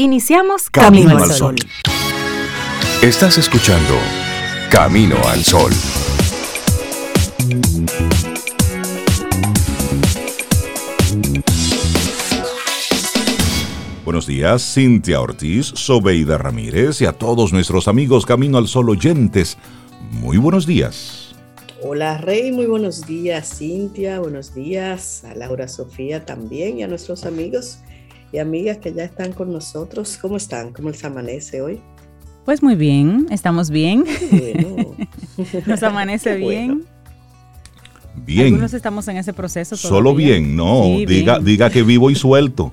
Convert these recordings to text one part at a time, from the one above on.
Iniciamos Camino, al Sol. Estás escuchando Camino al Sol. Buenos días, Cintia Ortiz, Sobeida Ramírez y a todos nuestros amigos Camino al Sol oyentes. Muy buenos días. Hola Rey, muy buenos días Cintia, buenos días a Laura Sofía también y a nuestros amigos y amigas que ya están con nosotros. ¿Cómo están? ¿Cómo les amanece hoy? Pues muy bien, estamos bien. Nos amanece bien. Bien. Algunos estamos en ese proceso. Solo bien, no. diga, diga que vivo y suelto.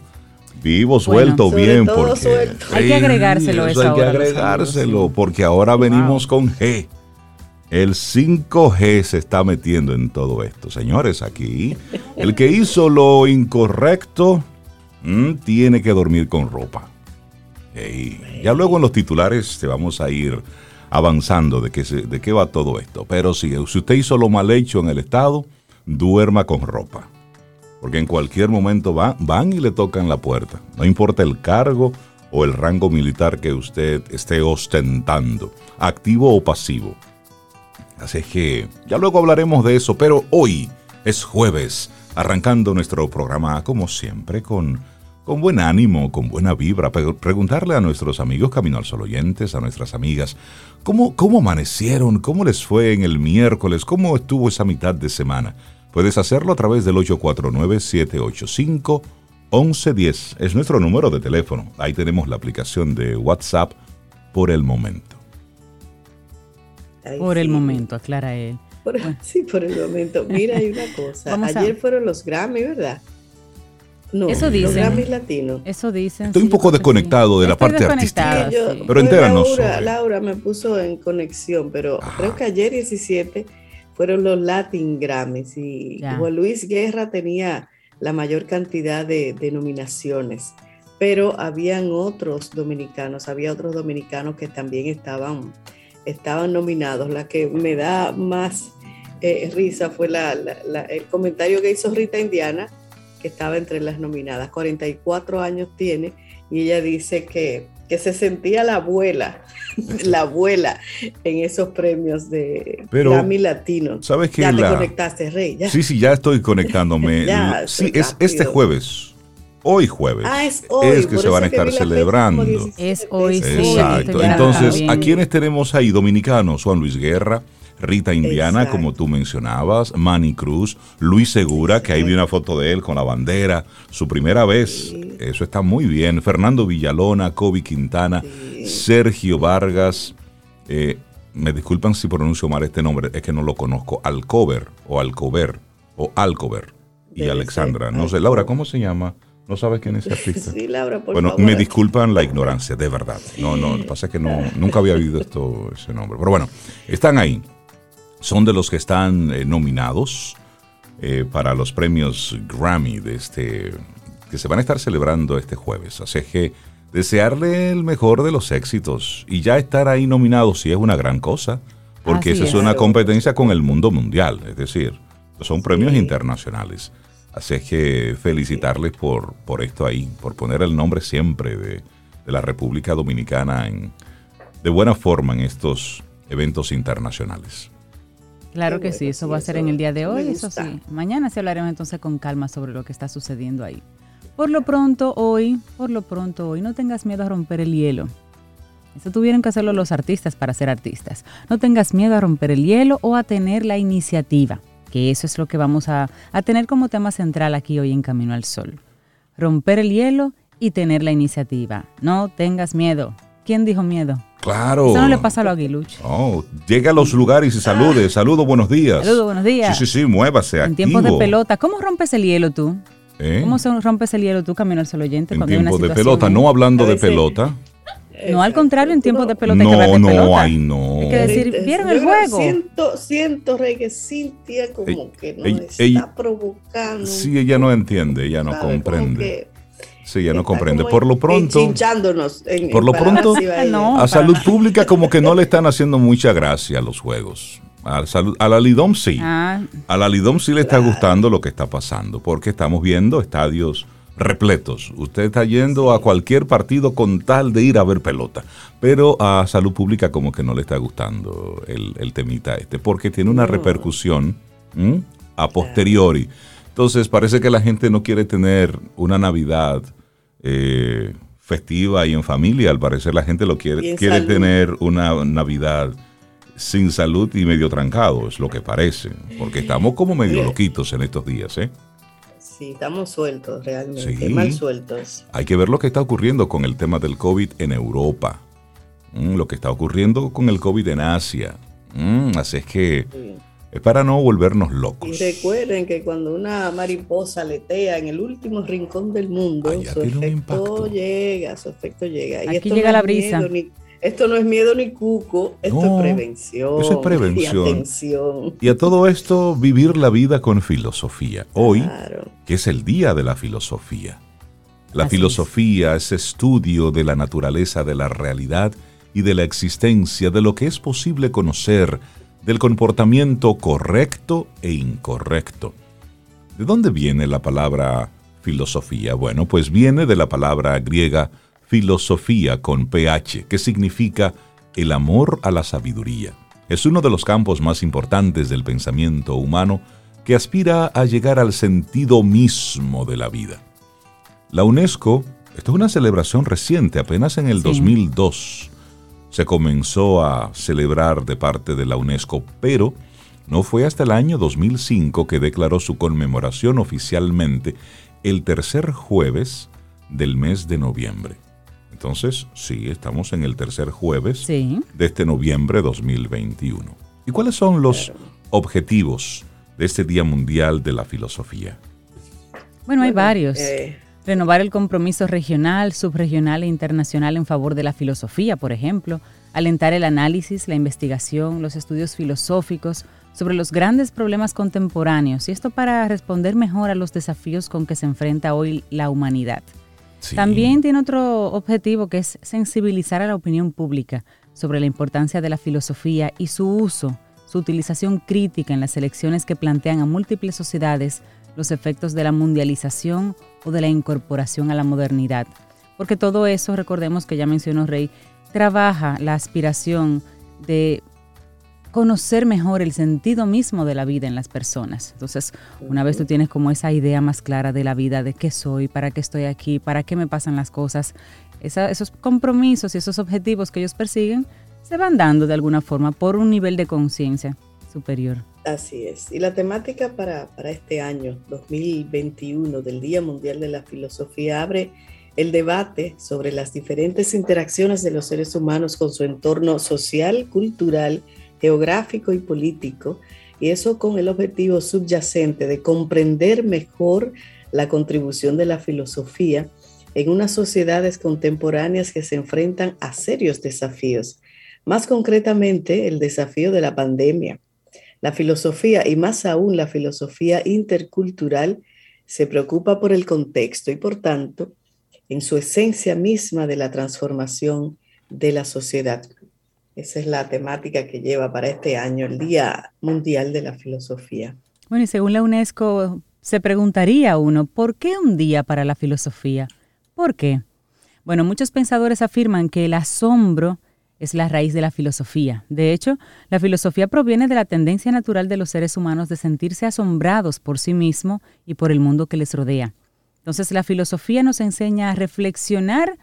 Vivo, suelto, bien. Porque Hay que agregárselo eso. Hay que agregárselo, porque ahora venimos con G. El 5G se está metiendo en todo esto. Señores, aquí, el que hizo lo incorrecto mm, tiene que dormir con ropa. Ya luego en los titulares te vamos a ir avanzando de qué, de qué va todo esto. Pero si, si usted hizo lo mal hecho en el Estado, duerma con ropa porque en cualquier momento van y le tocan la puerta. No importa el cargo o el rango militar que usted esté ostentando, activo o pasivo. Así es que ya luego hablaremos de eso, pero hoy es jueves, arrancando nuestro programa como siempre con, con buen ánimo, con buena vibra, preguntarle a nuestros amigos Camino al Sol oyentes, a nuestras amigas, ¿cómo, cómo amanecieron, cómo les fue en el miércoles, cómo estuvo esa mitad de semana. Puedes hacerlo a través del 849-785-1110. Es nuestro número de teléfono. Ahí tenemos la aplicación de WhatsApp por el momento. por el momento, aclara él. Sí, por el momento. Mira, hay una cosa. Ayer fueron los Grammy, ¿verdad? No, eso dicen. Los latinos. Eso dicen. Estoy un poco desconectado de la parte artística. pero entéranos. Laura, Laura me puso en conexión, pero creo que ayer 17 fueron los Latin Grammys y Juan Luis Guerra tenía la mayor cantidad de, nominaciones, pero habían otros dominicanos, había otros dominicanos que también estaban, estaban nominados. La que me da más eh, risa fue el comentario que hizo Rita Indiana, que estaba entre las nominadas. 44 años tiene y ella dice que que se sentía la abuela, la abuela en esos premios de Grammy Latino. ¿Sabes qué? Ya te conectaste, Rey. Sí, sí, ya estoy conectándome. sí, es este jueves. Hoy jueves. Ah, es hoy. Es que se van a estar celebrando. Es hoy, sí. Exacto. Entonces, ¿a quiénes tenemos ahí? Dominicanos, Juan Luis Guerra, Rita Indiana, como tú mencionabas, Manny Cruz, Luis Segura, que ahí vi una foto de él con la bandera, su primera vez, eso está muy bien, Fernando Villalona, Kobe Quintana, Sergio Vargas, eh, me disculpan si pronuncio mal este nombre, es que no lo conozco, Alcover o Alcover o Alcover y Alexandra, no sé, Laura, ¿cómo se llama? ¿No sabes quién es ese artista? Sí, Laura, por bueno, me disculpan la ignorancia, de verdad. No, no, lo que pasa es que no, nunca había oído esto, ese nombre. Pero bueno, están ahí son de los que están eh, nominados eh, para los premios Grammy de este que se van a estar celebrando este jueves. Así que desearle el mejor de los éxitos y ya estar ahí nominado sí es una gran cosa, porque esa es. una competencia con el mundo mundial, es decir, son premios internacionales. Así que felicitarles por, por esto ahí, por poner el nombre siempre de, de la República Dominicana en, de buena forma en estos eventos internacionales. Claro que sí, eso va a ser en el día de hoy, eso sí. Mañana sí hablaremos entonces con calma sobre lo que está sucediendo ahí. Por lo pronto hoy, por lo pronto hoy, no tengas miedo a romper el hielo. Eso tuvieron que hacerlo los artistas para ser artistas. No tengas miedo a romper el hielo o a tener la iniciativa, que eso es lo que vamos a, a tener como tema central aquí hoy en Camino al Sol. Romper el hielo y tener la iniciativa. No tengas miedo. ¿Quién dijo miedo? Claro. Eso no le pasa a los aguiluchos. Oh, llega a los lugares y salude. Saludos, buenos días. Saludos, buenos días. Sí, sí, sí, muévase. En tiempos de pelota, ¿cómo rompes el hielo tú? ¿Eh? ¿Cómo rompes el hielo tú, Camino al Oyente? En tiempos de pelota, no hablando de pelota. No, al contrario, en tiempos de pelota no, hay que de no, pelota. Ay, no. Hay que decir, ¿vieron el juego? Siento, siento, Rey, que Cintia como que no está provocando. Sí, ella no entiende, ella no comprende. Sí, ya no comprende. Por lo pronto. por lo pronto, a salud pública como que no le están haciendo mucha gracia a los juegos. A, salud, a la Lidom sí. Ah. A la Lidom sí le está gustando lo que está pasando, porque estamos viendo estadios repletos. Usted está yendo a cualquier partido con tal de ir a ver pelota. Pero a salud pública como que no le está gustando el, temita este, porque tiene una repercusión a posteriori. Entonces parece que la gente no quiere tener una Navidad eh, festiva y en familia. Al parecer la gente lo quiere, quiere tener una Navidad sin salud y medio trancado, es lo que parece. Porque estamos como medio loquitos en estos días, ¿eh? Sí, estamos sueltos realmente, mal sueltos. Hay que ver lo que está ocurriendo con el tema del COVID en Europa, mm, lo que está ocurriendo con el COVID en Asia. Mm, así es que es para no volvernos locos. Y recuerden que cuando una mariposa aletea en el último rincón del mundo, su efecto llega, su efecto llega. Aquí llega la brisa. Esto no es miedo ni cuco, esto es prevención. Eso es prevención. Y, a todo esto, vivir la vida con filosofía. Hoy, que es el día de la filosofía. La filosofía es. estudio de la naturaleza de la realidad y de la existencia, de lo que es posible conocer, del comportamiento correcto e incorrecto. ¿De dónde viene la palabra filosofía? Bueno, pues viene de la palabra griega filosofía con PH, que significa el amor a la sabiduría. Es uno de los campos más importantes del pensamiento humano que aspira a llegar al sentido mismo de la vida. La UNESCO, esto es una celebración reciente, apenas en el 2002 se comenzó a celebrar de parte de la UNESCO, pero no fue hasta el año 2005 que declaró su conmemoración oficialmente el tercer jueves del mes de noviembre. Entonces, sí, estamos en el tercer jueves de este noviembre 2021. ¿Y cuáles son los objetivos de este Día Mundial de la Filosofía? Bueno, hay varios. Eh, Renovar el compromiso regional, subregional e internacional en favor de la filosofía, por ejemplo. Alentar el análisis, la investigación, los estudios filosóficos sobre los grandes problemas contemporáneos. Y esto para responder mejor a los desafíos con que se enfrenta hoy la humanidad. También tiene otro objetivo que es sensibilizar a la opinión pública sobre la importancia de la filosofía y su uso, su utilización crítica en las elecciones que plantean a múltiples sociedades los efectos de la mundialización o de la incorporación a la modernidad. Porque todo eso, recordemos que ya mencionó Rey, trabaja la aspiración de conocer mejor el sentido mismo de la vida en las personas. Entonces, una vez tú tienes como esa idea más clara de la vida, de qué soy, para qué estoy aquí, para qué me pasan las cosas, esos compromisos y esos objetivos que ellos persiguen se van dando de alguna forma por un nivel de conciencia superior. Así es. Y la temática para, para este año 2021 del Día Mundial de la Filosofía abre el debate sobre las diferentes interacciones de los seres humanos con su entorno social, cultural, geográfico y político, y eso con el objetivo subyacente de comprender mejor la contribución de la filosofía en unas sociedades contemporáneas que se enfrentan a serios desafíos, más concretamente el desafío de la pandemia. La filosofía, y más aún la filosofía intercultural, se preocupa por el contexto y por tanto en su esencia misma de la transformación de la sociedad. Esa es la temática que lleva para este año el Día Mundial de la Filosofía. Bueno, y según la UNESCO, se preguntaría uno, ¿por qué un día para la filosofía? ¿Por qué? Bueno, muchos pensadores afirman que el asombro es la raíz de la filosofía. De hecho, la filosofía proviene de la tendencia natural de los seres humanos de sentirse asombrados por sí mismo y por el mundo que les rodea. Entonces, la filosofía nos enseña a reflexionar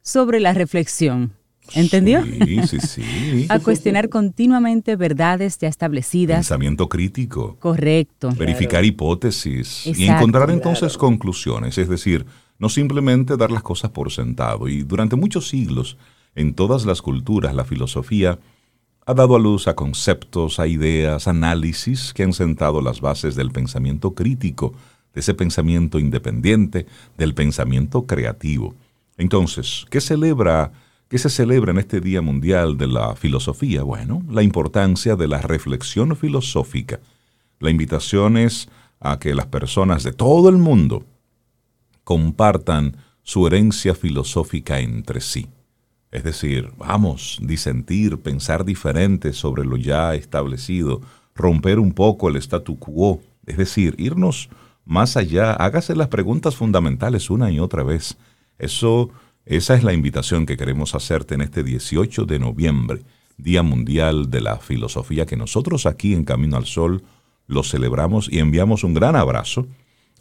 sobre la reflexión. ¿Entendió? Sí, sí, sí. a cuestionar continuamente verdades ya establecidas. Pensamiento crítico. Correcto. Verificar hipótesis y encontrar entonces conclusiones. Es decir, no simplemente dar las cosas por sentado. Y durante muchos siglos, en todas las culturas, la filosofía ha dado a luz a conceptos, a ideas, análisis que han sentado las bases del pensamiento crítico, de ese pensamiento independiente, del pensamiento creativo. Entonces, ¿qué celebra ¿Qué se celebra en este Día Mundial de la Filosofía? Bueno, la importancia de la reflexión filosófica. La invitación es a que las personas de todo el mundo compartan su herencia filosófica entre sí. Es decir, vamos, disentir, pensar diferente sobre lo ya establecido, romper un poco el statu quo, es decir, irnos más allá, hágase las preguntas fundamentales una y otra vez. Eso, esa es la invitación que queremos hacerte en este 18 de noviembre, Día Mundial de la Filosofía, que nosotros aquí en Camino al Sol lo celebramos y enviamos un gran abrazo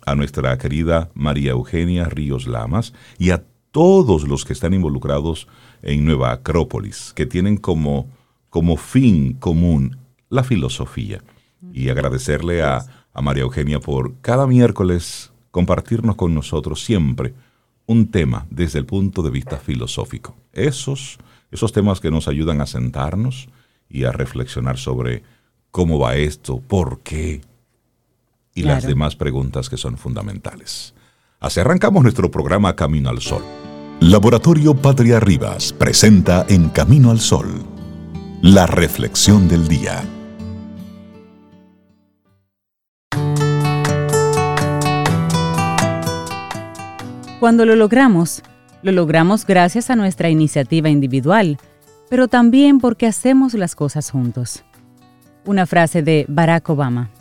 a nuestra querida María Eugenia Ríos Lamas y a todos los que están involucrados en Nueva Acrópolis, que tienen como, como fin común la filosofía. Y agradecerle a, a María Eugenia por cada miércoles compartirnos con nosotros siempre un tema desde el punto de vista filosófico. Esos, esos temas que nos ayudan a sentarnos y a reflexionar sobre cómo va esto, por qué y las demás preguntas que son fundamentales. Así arrancamos nuestro programa Camino al Sol. Laboratorio Patria Rivas presenta en Camino al Sol la reflexión del día. Cuando lo logramos, lo logramos gracias a nuestra iniciativa individual, pero también porque hacemos las cosas juntos. Una frase de Barack Obama.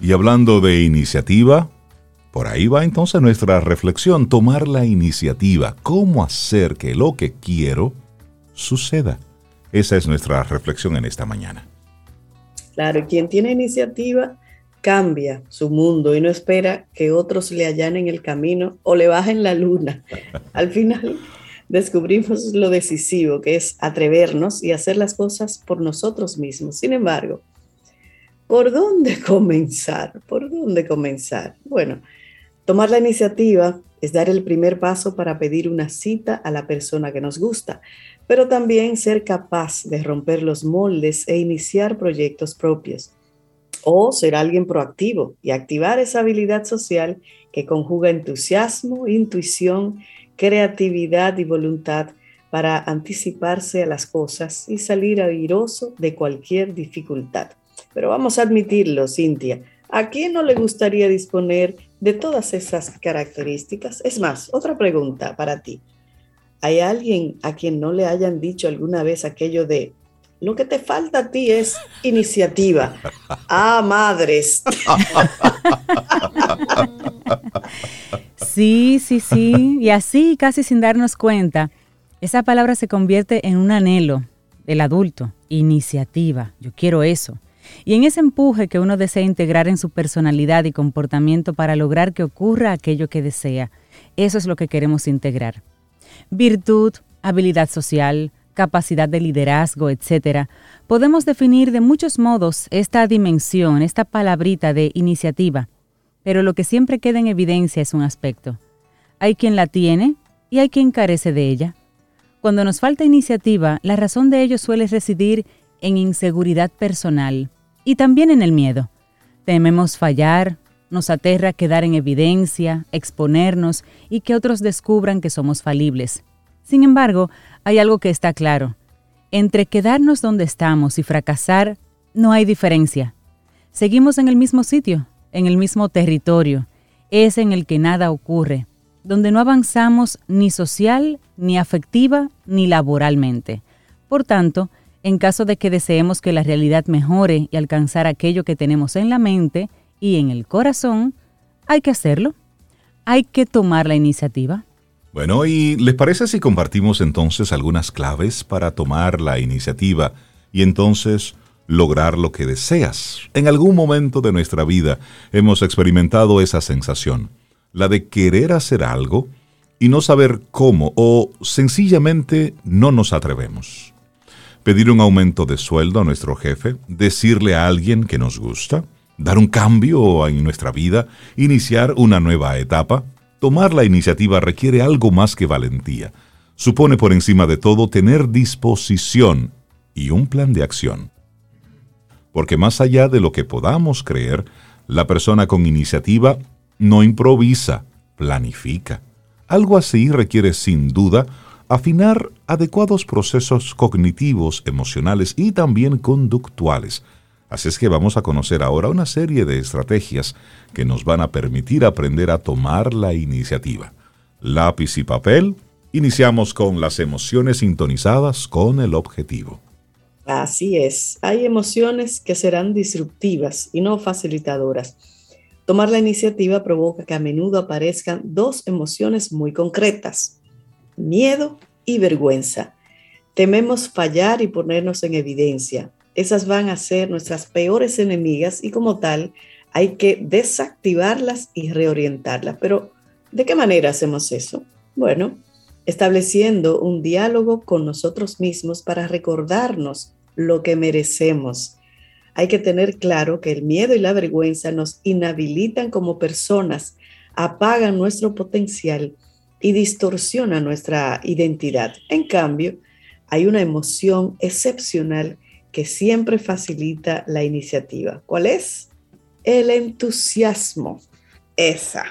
Y hablando de iniciativa, por ahí va entonces nuestra reflexión, tomar la iniciativa, cómo hacer que lo que quiero suceda. Esa es nuestra reflexión en esta mañana. Claro, quien tiene iniciativa cambia su mundo y no espera que otros le allanen el camino o le bajen la luna. Al final descubrimos lo decisivo que es atrevernos y hacer las cosas por nosotros mismos. Sin embargo, ¿por dónde comenzar? ¿Por dónde comenzar? Bueno, tomar la iniciativa es dar el primer paso para pedir una cita a la persona que nos gusta, pero también ser capaz de romper los moldes e iniciar proyectos propios o ser alguien proactivo y activar esa habilidad social que conjuga entusiasmo, intuición, creatividad y voluntad para anticiparse a las cosas y salir airoso de cualquier dificultad. Pero vamos a admitirlo, Cintia, ¿a quién no le gustaría disponer de todas esas características? Es más, otra pregunta para ti. ¿Hay alguien a quien no le hayan dicho alguna vez aquello de lo que te falta a ti es iniciativa. Ah, madres. Sí, sí, sí. Y así, casi sin darnos cuenta, esa palabra se convierte en un anhelo del adulto. Iniciativa. Yo quiero eso. Y en ese empuje que uno desea integrar en su personalidad y comportamiento para lograr que ocurra aquello que desea, eso es lo que queremos integrar. Virtud, habilidad social, capacidad de liderazgo, etc., podemos definir de muchos modos esta dimensión, esta palabrita de iniciativa, pero lo que siempre queda en evidencia es un aspecto. Hay quien la tiene y hay quien carece de ella. Cuando nos falta iniciativa, la razón de ello suele residir en inseguridad personal y también en el miedo. Tememos fallar, nos aterra quedar en evidencia, exponernos y que otros descubran que somos falibles. Sin embargo, hay algo que está claro. Entre quedarnos donde estamos y fracasar, no hay diferencia. Seguimos en el mismo sitio, en el mismo territorio, es en el que nada ocurre, donde no avanzamos ni social, ni afectiva, ni laboralmente. Por tanto, en caso de que deseemos que la realidad mejore y alcanzar aquello que tenemos en la mente y en el corazón, hay que hacerlo. Hay que tomar la iniciativa. Bueno, ¿y les parece si compartimos entonces algunas claves para tomar la iniciativa y entonces lograr lo que deseas? En algún momento de nuestra vida hemos experimentado esa sensación, la de querer hacer algo y no saber cómo o sencillamente no nos atrevemos. Pedir un aumento de sueldo a nuestro jefe, decirle a alguien que nos gusta, dar un cambio en nuestra vida, iniciar una nueva etapa, Tomar la iniciativa requiere algo más que valentía. Supone por encima de todo tener disposición y un plan de acción. Porque más allá de lo que podamos creer, la persona con iniciativa no improvisa, planifica. Algo así requiere sin duda afinar adecuados procesos cognitivos, emocionales y también conductuales Así es que vamos a conocer ahora una serie de estrategias que nos van a permitir aprender a tomar la iniciativa. Lápiz y papel, iniciamos con las emociones sintonizadas con el objetivo. Así es, hay emociones que serán disruptivas y no facilitadoras. Tomar la iniciativa provoca que a menudo aparezcan dos emociones muy concretas, miedo y vergüenza. Tememos fallar y ponernos en evidencia. Esas van a ser nuestras peores enemigas y como tal hay que desactivarlas y reorientarlas. Pero, ¿de qué manera hacemos eso? Bueno, estableciendo un diálogo con nosotros mismos para recordarnos lo que merecemos. Hay que tener claro que el miedo y la vergüenza nos inhabilitan como personas, apagan nuestro potencial y distorsionan nuestra identidad. En cambio, hay una emoción excepcional que siempre facilita la iniciativa. ¿Cuál es? El entusiasmo. Esa.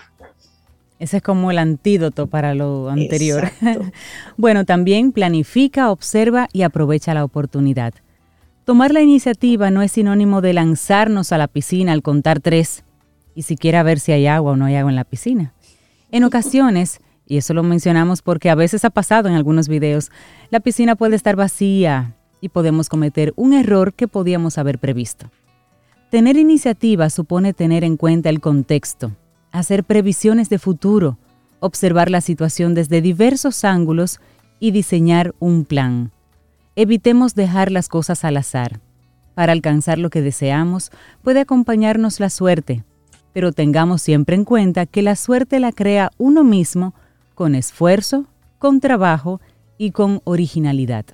Ese es como el antídoto para lo anterior. bueno, también planifica, observa y aprovecha la oportunidad. Tomar la iniciativa no es sinónimo de lanzarnos a la piscina al contar tres y siquiera ver si hay agua o no hay agua en la piscina. En ocasiones, y eso lo mencionamos porque a veces ha pasado en algunos videos, la piscina puede estar vacía y podemos cometer un error que podíamos haber previsto. Tener iniciativa supone tener en cuenta el contexto, hacer previsiones de futuro, observar la situación desde diversos ángulos y diseñar un plan. Evitemos dejar las cosas al azar. Para alcanzar lo que deseamos puede acompañarnos la suerte, pero tengamos siempre en cuenta que la suerte la crea uno mismo con esfuerzo, con trabajo y con originalidad.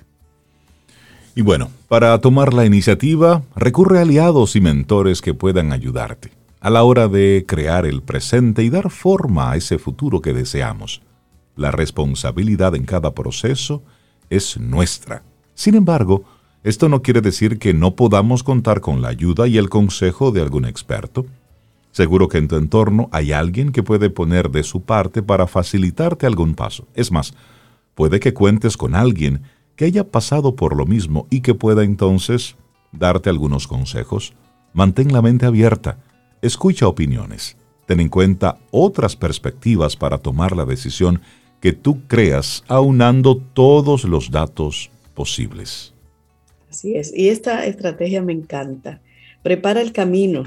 Y bueno, para tomar la iniciativa, recurre a aliados y mentores que puedan ayudarte a la hora de crear el presente y dar forma a ese futuro que deseamos. La responsabilidad en cada proceso es nuestra. Sin embargo, esto no quiere decir que no podamos contar con la ayuda y el consejo de algún experto. Seguro que en tu entorno hay alguien que puede poner de su parte para facilitarte algún paso. Es más, puede que cuentes con alguien que haya pasado por lo mismo y que pueda entonces darte algunos consejos. Mantén la mente abierta, escucha opiniones, ten en cuenta otras perspectivas para tomar la decisión que tú creas aunando todos los datos posibles. Así es, y esta estrategia me encanta. Prepara el camino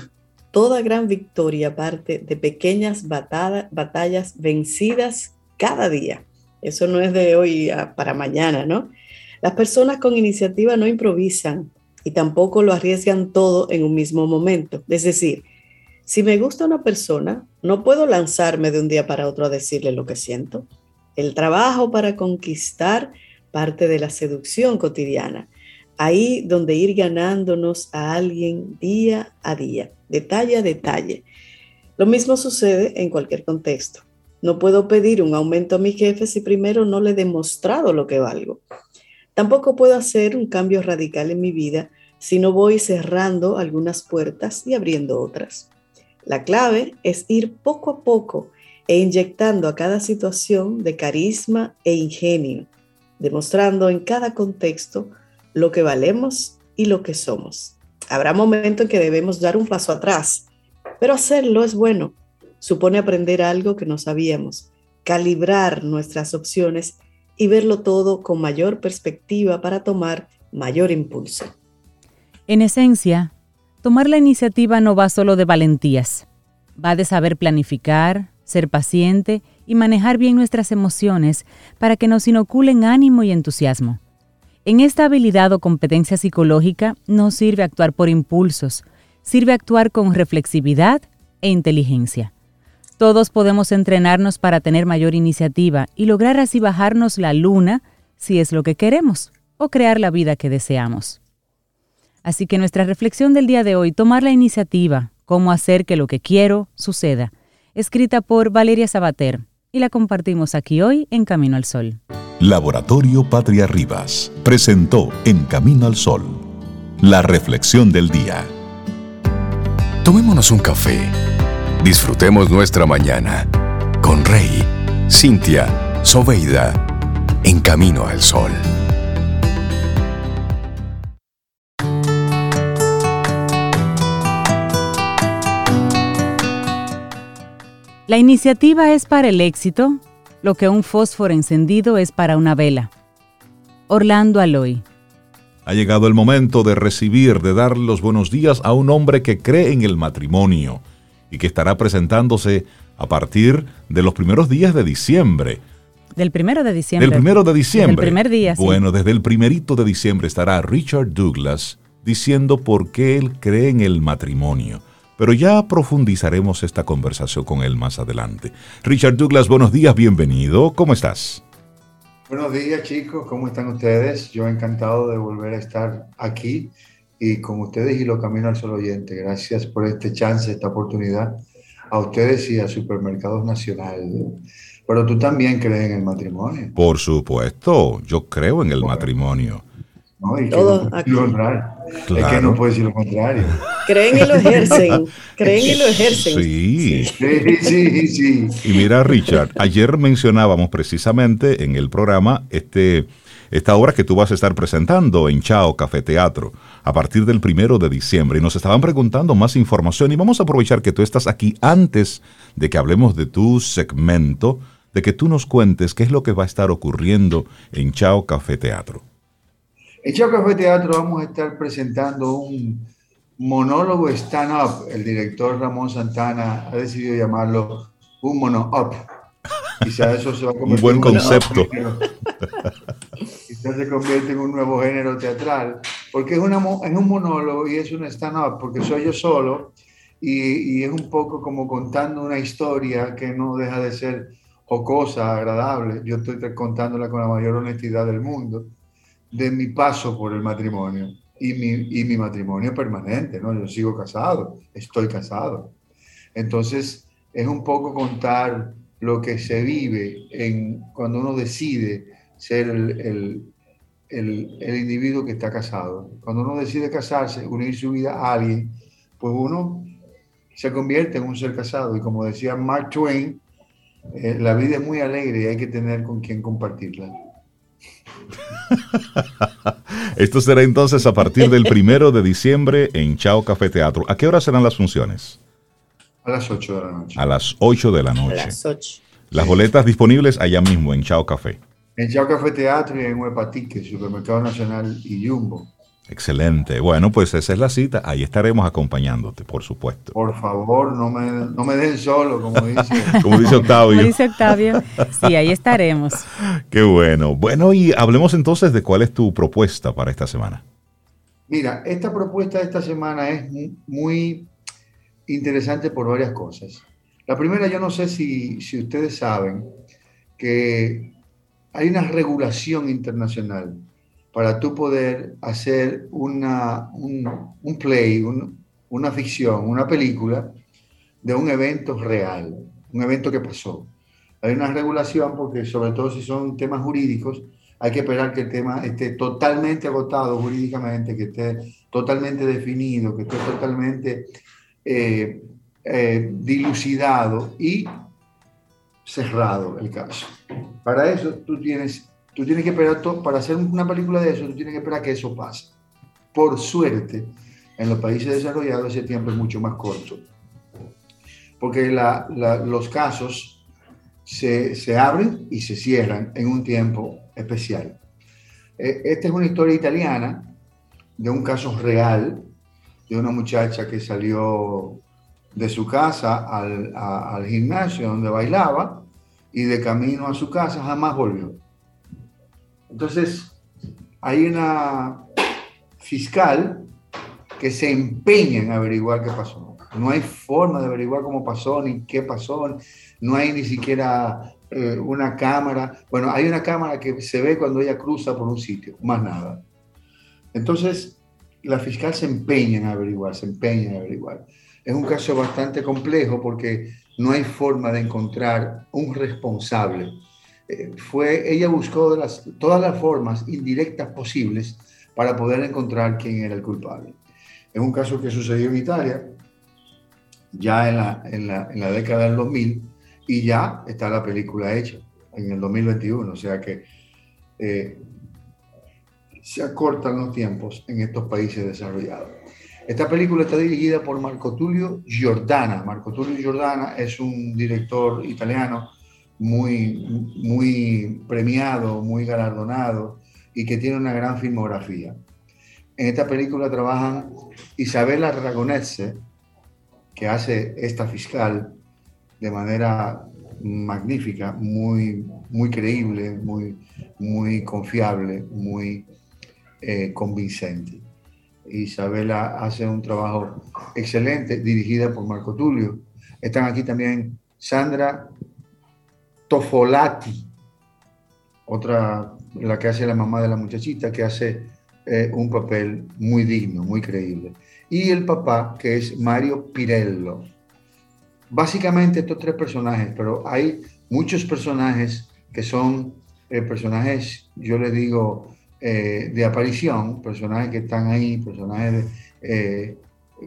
Toda gran victoria parte de pequeñas batallas vencidas cada día. Eso no es de hoy para mañana, ¿no? Las personas con iniciativa no improvisan y tampoco lo arriesgan todo en un mismo momento. Es decir, si me gusta una persona, no puedo lanzarme de un día para otro a decirle lo que siento. El trabajo para conquistar parte de la seducción cotidiana ahí donde ir ganándonos a alguien día a día, detalle a detalle. Lo mismo sucede en cualquier contexto. No puedo pedir un aumento a mi jefe si primero no le he demostrado lo que valgo. Tampoco puedo hacer un cambio radical en mi vida si no voy cerrando algunas puertas y abriendo otras. La clave es ir poco a poco e inyectando a cada situación de carisma e ingenio, demostrando en cada contexto lo que valemos y lo que somos. Habrá momentos en que debemos dar un paso atrás, pero hacerlo es bueno. Supone aprender algo que no sabíamos, calibrar nuestras opciones y verlo todo con mayor perspectiva para tomar mayor impulso. En esencia, tomar la iniciativa no va solo de valentías, va de saber planificar, ser paciente y manejar bien nuestras emociones para que nos inoculen ánimo y entusiasmo. En esta habilidad o competencia psicológica no sirve actuar por impulsos, sirve actuar con reflexividad e inteligencia. Todos podemos entrenarnos para tener mayor iniciativa y lograr así bajarnos la luna si es lo que queremos o crear la vida que deseamos. Así que nuestra reflexión del día de hoy, tomar la iniciativa, cómo hacer que lo que quiero suceda, escrita por Valeria Sabater, y la compartimos aquí hoy en Camino al Sol. Laboratorio Patria Rivas presentó En Camino al Sol, la reflexión del día. Tomémonos un café. Disfrutemos nuestra mañana con Rey, Cintia, Soveida, En Camino al Sol. La iniciativa es para el éxito lo que un fósforo encendido es para una vela. Orlando Aloy. Ha llegado el momento de recibir, de dar los buenos días a un hombre que cree en el matrimonio y que estará presentándose a partir de los primeros días de diciembre. Del primero de diciembre. Del primero de diciembre. el primer día. Bueno, desde el primerito de diciembre estará Richard Douglas diciendo por qué él cree en el matrimonio. Pero ya profundizaremos esta conversación con él más adelante. Richard Douglas, buenos días, bienvenido. ¿Cómo estás? Buenos días chicos, ¿cómo están ustedes? Yo encantado de volver a estar aquí y con ustedes y lo camino al sol oyente. Gracias por este chance, esta oportunidad a ustedes y a Supermercados Nacional. Pero tú también crees en el matrimonio. Por supuesto, yo creo en el matrimonio. No, y Todo no Es que no puede decir lo contrario. Creen y lo ejercen. Creen y lo ejercen. Sí. Sí, sí, sí. Y mira, Richard, ayer mencionábamos precisamente en el programa este, esta obra que tú vas a estar presentando en Chao Café Teatro a partir del primero de diciembre. Y nos estaban preguntando más información y vamos a aprovechar que tú estás aquí antes de que hablemos de tu segmento, de que tú nos cuentes qué es lo que va a estar ocurriendo en Chao Café Teatro. En Chao Café Teatro vamos a estar presentando un monólogo stand-up. El director Ramón Santana ha decidido llamarlo un mono-up. Quizá eso se va a convertir Un buen concepto. Quizás se convierte en un nuevo género teatral, porque es, una, es un monólogo y es un stand-up, porque soy yo solo y, y, es un poco como contando una historia que no deja de ser jocosa, agradable. Yo estoy contándola con la mayor honestidad del mundo de mi paso por el matrimonio y mi, y mi matrimonio permanente, ¿no? Yo sigo casado, estoy casado. Entonces, es un poco contar lo que se vive en, cuando uno decide ser el, el, el, individuo que está casado. Cuando uno decide casarse, unir su vida a alguien, pues uno se convierte en un ser casado. Y como decía Mark Twain, eh, la vida es muy alegre y hay que tener con quien compartirla. Esto será entonces a partir del primero de diciembre en Chao Café Teatro. ¿A qué hora serán las funciones? A las 8 de la noche. A las 8 de la noche. A las 8. Las boletas disponibles allá mismo en Chao Café. En Chao Café Teatro y en Huepatique, Supermercado Nacional y Jumbo. Excelente. Bueno, pues esa es la cita. Ahí estaremos acompañándote, por supuesto. Por favor, no me, no me den solo, como dice. como dice Octavio. Como dice Octavio. Sí, ahí estaremos. Qué bueno. Bueno, y hablemos entonces de cuál es tu propuesta para esta semana. Mira, esta propuesta de esta semana es muy interesante por varias cosas. La primera, yo no sé si, si ustedes saben que hay una regulación internacional para tú poder hacer una, un, play, una ficción, una película de un evento real, un evento que pasó. Hay una regulación porque sobre todo si son temas jurídicos, hay que esperar que el tema esté totalmente agotado jurídicamente, que esté totalmente definido, que esté totalmente eh, eh, dilucidado y cerrado el caso. Para eso tú tienes Tú tienes que esperar, para hacer una película de eso, tú tienes que esperar que eso pase. Por suerte, en los países desarrollados ese tiempo es mucho más corto. Porque los casos se, se, abren y se cierran en un tiempo especial. Eh, esta es una historia italiana de un caso real de una muchacha que salió de su casa al, al gimnasio donde bailaba y de camino a su casa jamás volvió. Entonces, hay una fiscal que se empeña en averiguar qué pasó. No hay forma de averiguar cómo pasó ni qué pasó. No hay ni siquiera eh, una cámara. Bueno, hay una cámara que se ve cuando ella cruza por un sitio, más nada. Entonces, la fiscal se empeña en averiguar, se empeña en averiguar. Es un caso bastante complejo porque no hay forma de encontrar un responsable eh, fue, ella buscó todas las formas indirectas posibles para poder encontrar quién era el culpable. Es un caso que sucedió en Italia, ya en la, década del 2000, y ya está la película hecha en el 2021, o sea que eh, se acortan los tiempos en estos países desarrollados. Esta película está dirigida por Marco Tullio Giordana. Marco Tullio Giordana es un director italiano muy, muy premiado, muy galardonado y que tiene una gran filmografía. En esta película trabajan Isabella Ragonese, que hace esta fiscal de manera magnífica, muy, muy creíble, muy, muy confiable, muy eh, convincente. Isabela hace un trabajo excelente, dirigida por Marco Tulio. Están aquí también Sandra Tofolati, otra, la que hace la mamá de la muchachita, que hace eh, un papel muy digno, muy creíble. Y el papá, que es Mario Pirello. Básicamente estos tres personajes, pero hay muchos personajes que son eh, personajes, yo les digo, eh, de aparición, personajes que están ahí, personajes de,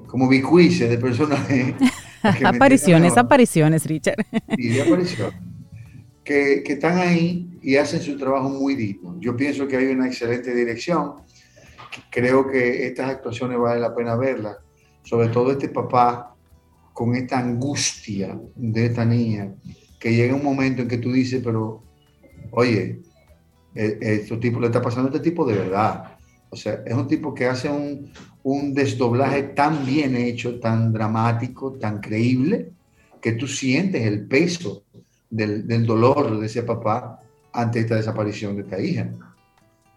como bicuices de personajes. apariciones, apariciones, Richard. Sí, de apariciones que, están ahí y hacen su trabajo muy digno. Yo pienso que hay una excelente dirección. Creo que estas actuaciones vale la pena verlas. Sobre todo este papá con esta angustia de esta niña, que llega un momento en que tú dices, pero, oye, e, este tipo le está pasando a este tipo de verdad. O sea, es un tipo que hace un, un desdoblaje tan bien hecho, tan dramático, tan creíble, que tú sientes el peso del, dolor de ese papá ante esta desaparición de esta hija.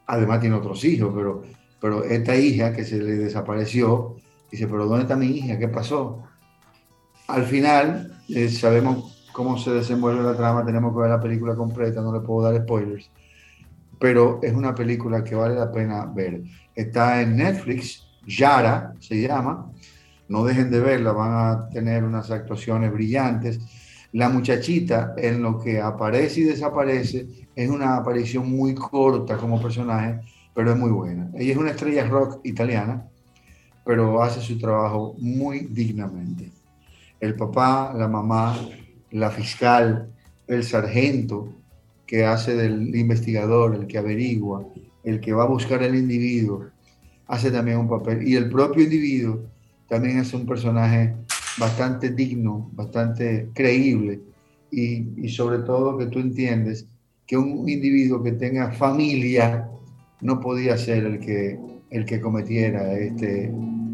Además tiene otros hijos, pero, pero esta hija que se le desapareció, dice, pero ¿dónde está mi hija? ¿Qué pasó? Al final, eh, sabemos cómo se desenvuelve la trama, tenemos que ver la película completa, no le puedo dar spoilers, pero es una película que vale la pena ver. Está en Netflix, Yara se llama, no dejen de verla, van a tener unas actuaciones brillantes la muchachita, en lo que aparece y desaparece, es una aparición muy corta como personaje, pero es muy buena. Ella es una estrella rock italiana, pero hace su trabajo muy dignamente. El papá, la mamá, la fiscal, el sargento que hace del investigador, el que averigua, el que va a buscar al individuo, hace también un papel. Y el propio individuo también es un personaje bastante digno, bastante creíble y, sobre todo que tú entiendes que un individuo que tenga familia no podía ser el que, el que cometiera este,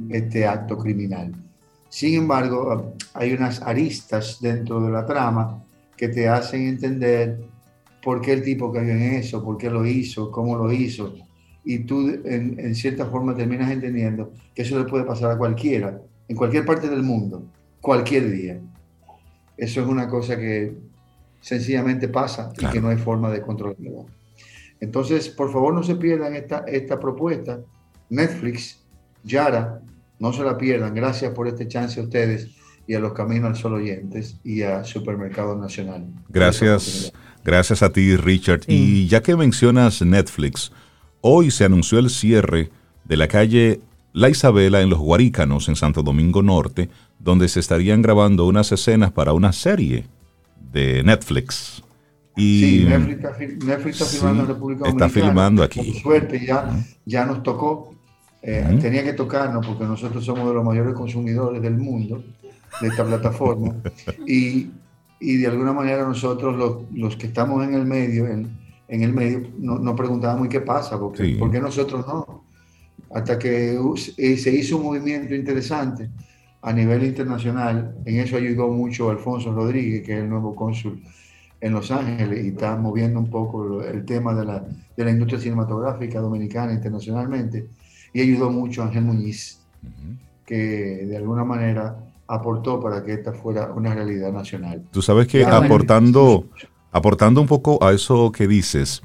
este acto criminal. Sin embargo, hay unas aristas dentro de la trama que te hacen entender por qué el tipo cayó en eso, por qué lo hizo, cómo lo hizo. Y tú en, en cierta forma terminas entendiendo que eso le puede pasar a cualquiera en cualquier parte del mundo, cualquier día. Eso es una cosa que sencillamente pasa y que no hay forma de controlarlo. Entonces, por favor, no se pierdan esta, esta propuesta. Netflix, Yara, no se la pierdan. Gracias por este chance a ustedes y a los Caminos al Sol oyentes y a Supermercado Nacional. Gracias, gracias a ti, Richard. Y ya que mencionas Netflix, hoy se anunció el cierre de la calle la Isabela en los Guarícanos, en Santo Domingo Norte, donde se estarían grabando unas escenas para una serie de Netflix. Y, sí, Netflix está, filmando en República Dominicana. Está filmando aquí. Por suerte ya, ya nos tocó. Eh, tenía que tocarnos porque nosotros somos de los mayores consumidores del mundo de esta plataforma. y, y, de alguna manera nosotros, los, los, que estamos en el medio, en, en el medio, nos no preguntábamos, ¿y qué pasa? Porque, ¿Por qué nosotros no? Hasta que eh, se hizo un movimiento interesante a nivel internacional. En eso ayudó mucho Alfonso Rodríguez, que es el nuevo cónsul en Los Ángeles y está moviendo un poco el tema de la, de la industria cinematográfica dominicana internacionalmente. Y ayudó mucho a Ángel Muñiz, que de alguna manera aportó para que esta fuera una realidad nacional. Tú sabes que aportando, aportando un poco a eso que dices,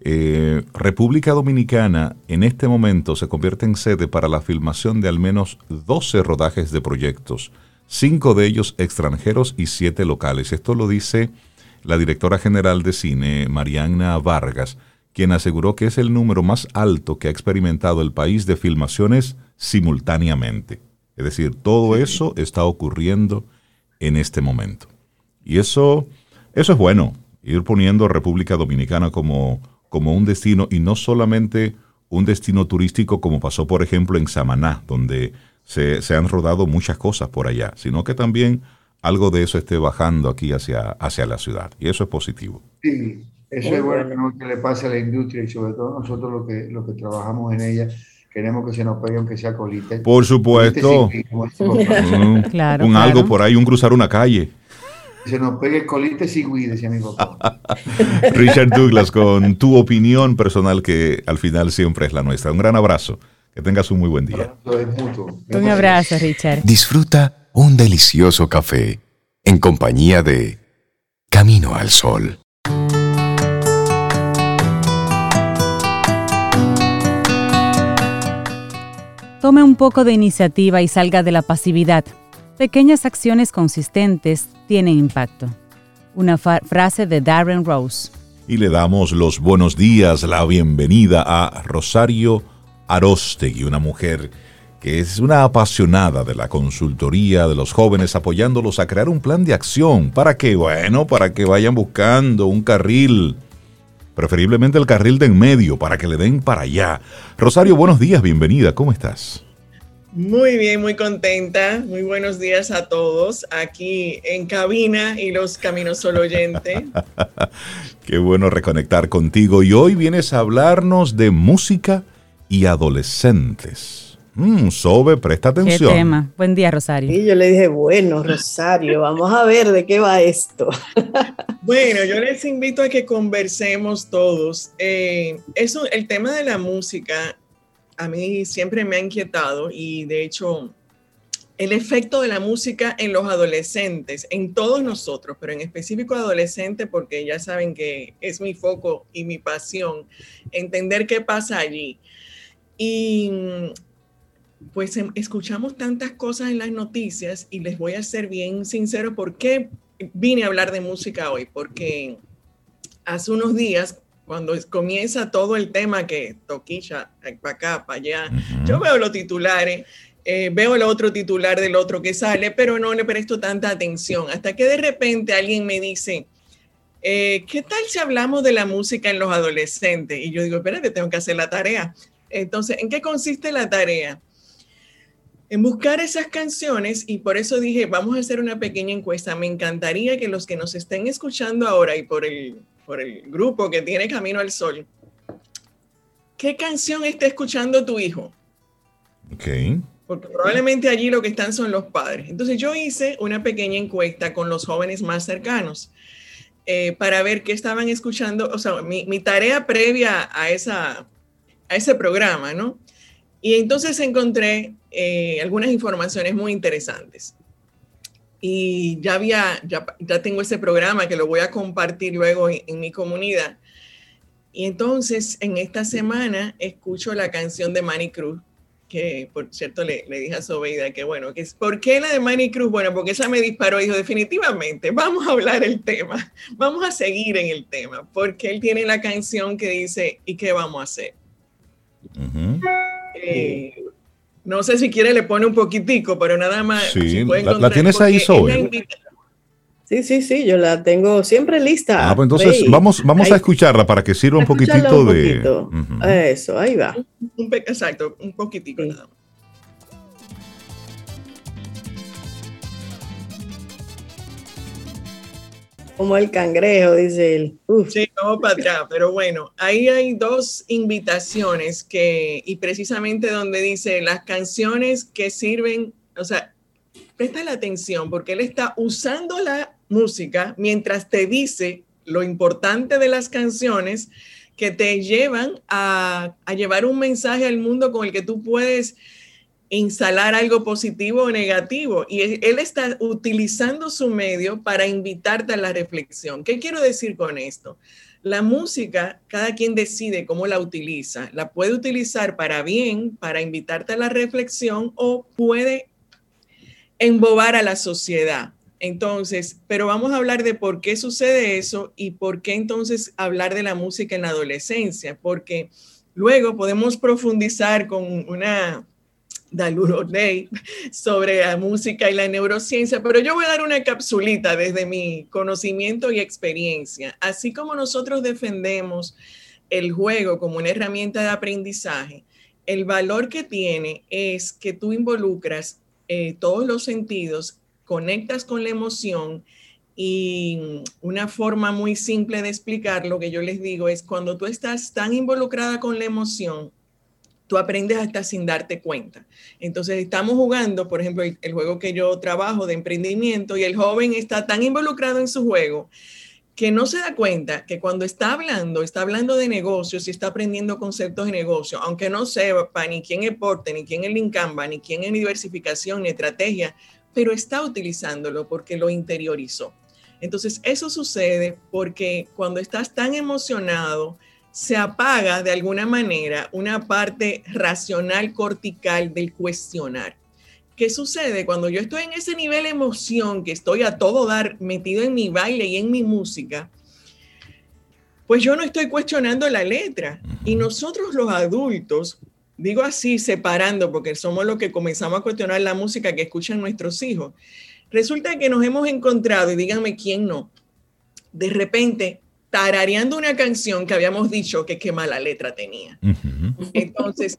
eh, República Dominicana en este momento se convierte en sede para la filmación de al menos 12 rodajes de proyectos, cinco de ellos extranjeros y siete locales. Esto lo dice la directora general de cine, Mariana Vargas, quien aseguró que es el número más alto que ha experimentado el país de filmaciones simultáneamente. Es decir, todo eso está ocurriendo en este momento. Y eso, eso es bueno, ir poniendo a República Dominicana como como un destino y no solamente un destino turístico como pasó por ejemplo en Samaná, donde se, han rodado muchas cosas por allá, sino que también algo de eso esté bajando aquí hacia, hacia la ciudad. Y eso es positivo. Sí, eso es bueno que le pase a la industria y sobre todo nosotros lo que, lo que trabajamos en ella. queremos que se nos pegue aunque sea colite. Por supuesto. Mm. claro, un algo por ahí, un cruzar una calle. Se nos pegue el colite sigüí, decía mi papá. Richard Douglas, con tu opinión personal que al final siempre es la nuestra. Un gran abrazo. Que tengas un muy buen día. Un abrazo, Richard. Disfruta un delicioso café en compañía de Camino al Sol. Tome un poco de iniciativa y salga de la pasividad. Pequeñas acciones consistentes tienen impacto. Una frase de Darren Rose. Y le damos los buenos días, la bienvenida a Rosario Arostegui, una mujer que es una apasionada de la consultoría de los jóvenes, apoyándolos a crear un plan de acción. ¿Para qué? Bueno, para que vayan buscando un carril, preferiblemente el carril de en medio, para que le den para allá. Rosario, buenos días, bienvenida, ¿cómo estás? Muy bien, muy contenta. Muy buenos días a todos aquí en cabina y los caminos solo oyente. Qué bueno reconectar contigo. Y hoy vienes a hablarnos de música y adolescentes. Mm, Sobe, presta atención. Qué tema. Buen día, Rosario. Y yo le dije, bueno, Rosario, vamos a ver de qué va esto. bueno, yo les invito a que conversemos todos. Eh, eso, el tema de la música a mí siempre me ha inquietado y de hecho el efecto de la música en los adolescentes, en todos nosotros, pero en específico adolescentes, porque ya saben que es mi foco y mi pasión, entender qué pasa allí. Y pues em, escuchamos tantas cosas en las noticias y les voy a ser bien sincero por qué vine a hablar de música hoy, porque hace unos días cuando comienza todo el tema que toquilla para acá, para allá, yo veo los titulares, eh, veo el otro titular del otro que sale, pero no le presto tanta atención, hasta que de repente alguien me dice, eh, ¿qué tal si hablamos de la música en los adolescentes? Y yo digo, espérate, tengo que hacer la tarea. Entonces, ¿en qué consiste la tarea? En buscar esas canciones y por eso dije, vamos a hacer una pequeña encuesta. Me encantaría que los que nos estén escuchando ahora y por el, por el grupo que tiene Camino al Sol, ¿qué canción está escuchando tu hijo? Ok. Porque probablemente allí lo que están son los padres. Entonces yo hice una pequeña encuesta con los jóvenes más cercanos eh, para ver qué estaban escuchando, o sea, mi, mi tarea previa a esa a ese programa, ¿no? Y entonces encontré eh, algunas informaciones muy interesantes. Y ya había, ya, ya, tengo ese programa que lo voy a compartir luego en, mi comunidad. Y entonces en esta semana escucho la canción de Manny Cruz, que por cierto le, le dije a Sobeida que bueno, que es, ¿por qué la de Manny Cruz? Bueno, porque esa me disparó dijo, definitivamente, vamos a hablar el tema, vamos a seguir en el tema, porque él tiene la canción que dice, ¿y qué vamos a hacer? Eh, no sé si quiere le pone un poquitico, pero nada más. Sí, la, tienes ahí, Zoe. Sí, sí, sí, yo la tengo siempre lista. Ah, pues entonces vamos, vamos a escucharla para que sirva un poquitito de. Eso, ahí va. exacto, un poquitico nada más. Como el cangrejo, dice él. Sí, vamos para atrás, pero bueno, ahí hay dos invitaciones que, y precisamente donde dice las canciones que sirven, o sea, presta la atención porque él está usando la música mientras te dice lo importante de las canciones que te llevan a llevar un mensaje al mundo con el que tú puedes instalar algo positivo o negativo. Y él está utilizando su medio para invitarte a la reflexión. ¿Qué quiero decir con esto? La música, cada quien decide cómo la utiliza. La puede utilizar para bien, para invitarte a la reflexión, o puede embobar a la sociedad. Entonces, pero vamos a hablar de por qué sucede eso y por qué entonces hablar de la música en la adolescencia, porque luego podemos profundizar con una Daluro Day sobre la música y la neurociencia, pero yo voy a dar una capsulita desde mi conocimiento y experiencia. Así como nosotros defendemos el juego como una herramienta de aprendizaje, el valor que tiene es que tú involucras eh, todos los sentidos, conectas con la emoción y una forma muy simple de explicar lo que yo les digo es cuando tú estás tan involucrada con la emoción, tú aprendes hasta sin darte cuenta. Entonces estamos jugando, por ejemplo, el, juego que yo trabajo de emprendimiento y el joven está tan involucrado en su juego que no se da cuenta que cuando está hablando, está hablando de negocios y está aprendiendo conceptos de negocio, aunque no sepa ni quién es Porte, ni quién es Lincamba, ni quién es diversificación, ni estrategia, pero está utilizándolo porque lo interiorizó. Entonces, eso sucede porque cuando estás tan emocionado, se apaga de alguna manera una parte racional cortical del cuestionar. ¿Qué sucede cuando yo estoy en ese nivel de emoción, que estoy a todo dar metido en mi baile y en mi música? Pues yo no estoy cuestionando la letra. Y nosotros los adultos, digo así, separando, porque somos los que comenzamos a cuestionar la música que escuchan nuestros hijos, resulta que nos hemos encontrado, y díganme quién no, de repente tarareando una canción que habíamos dicho que qué mala letra tenía. Entonces,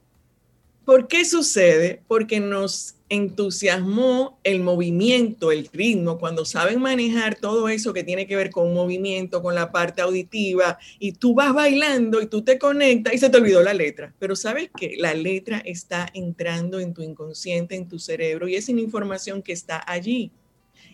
¿por qué sucede? Porque nos entusiasmó el movimiento, el ritmo, cuando saben manejar todo eso que tiene que ver con movimiento, con la parte auditiva, y tú vas bailando y tú te conectas y se te olvidó la letra. Pero sabes que la letra está entrando en tu inconsciente, en tu cerebro, y es una información que está allí.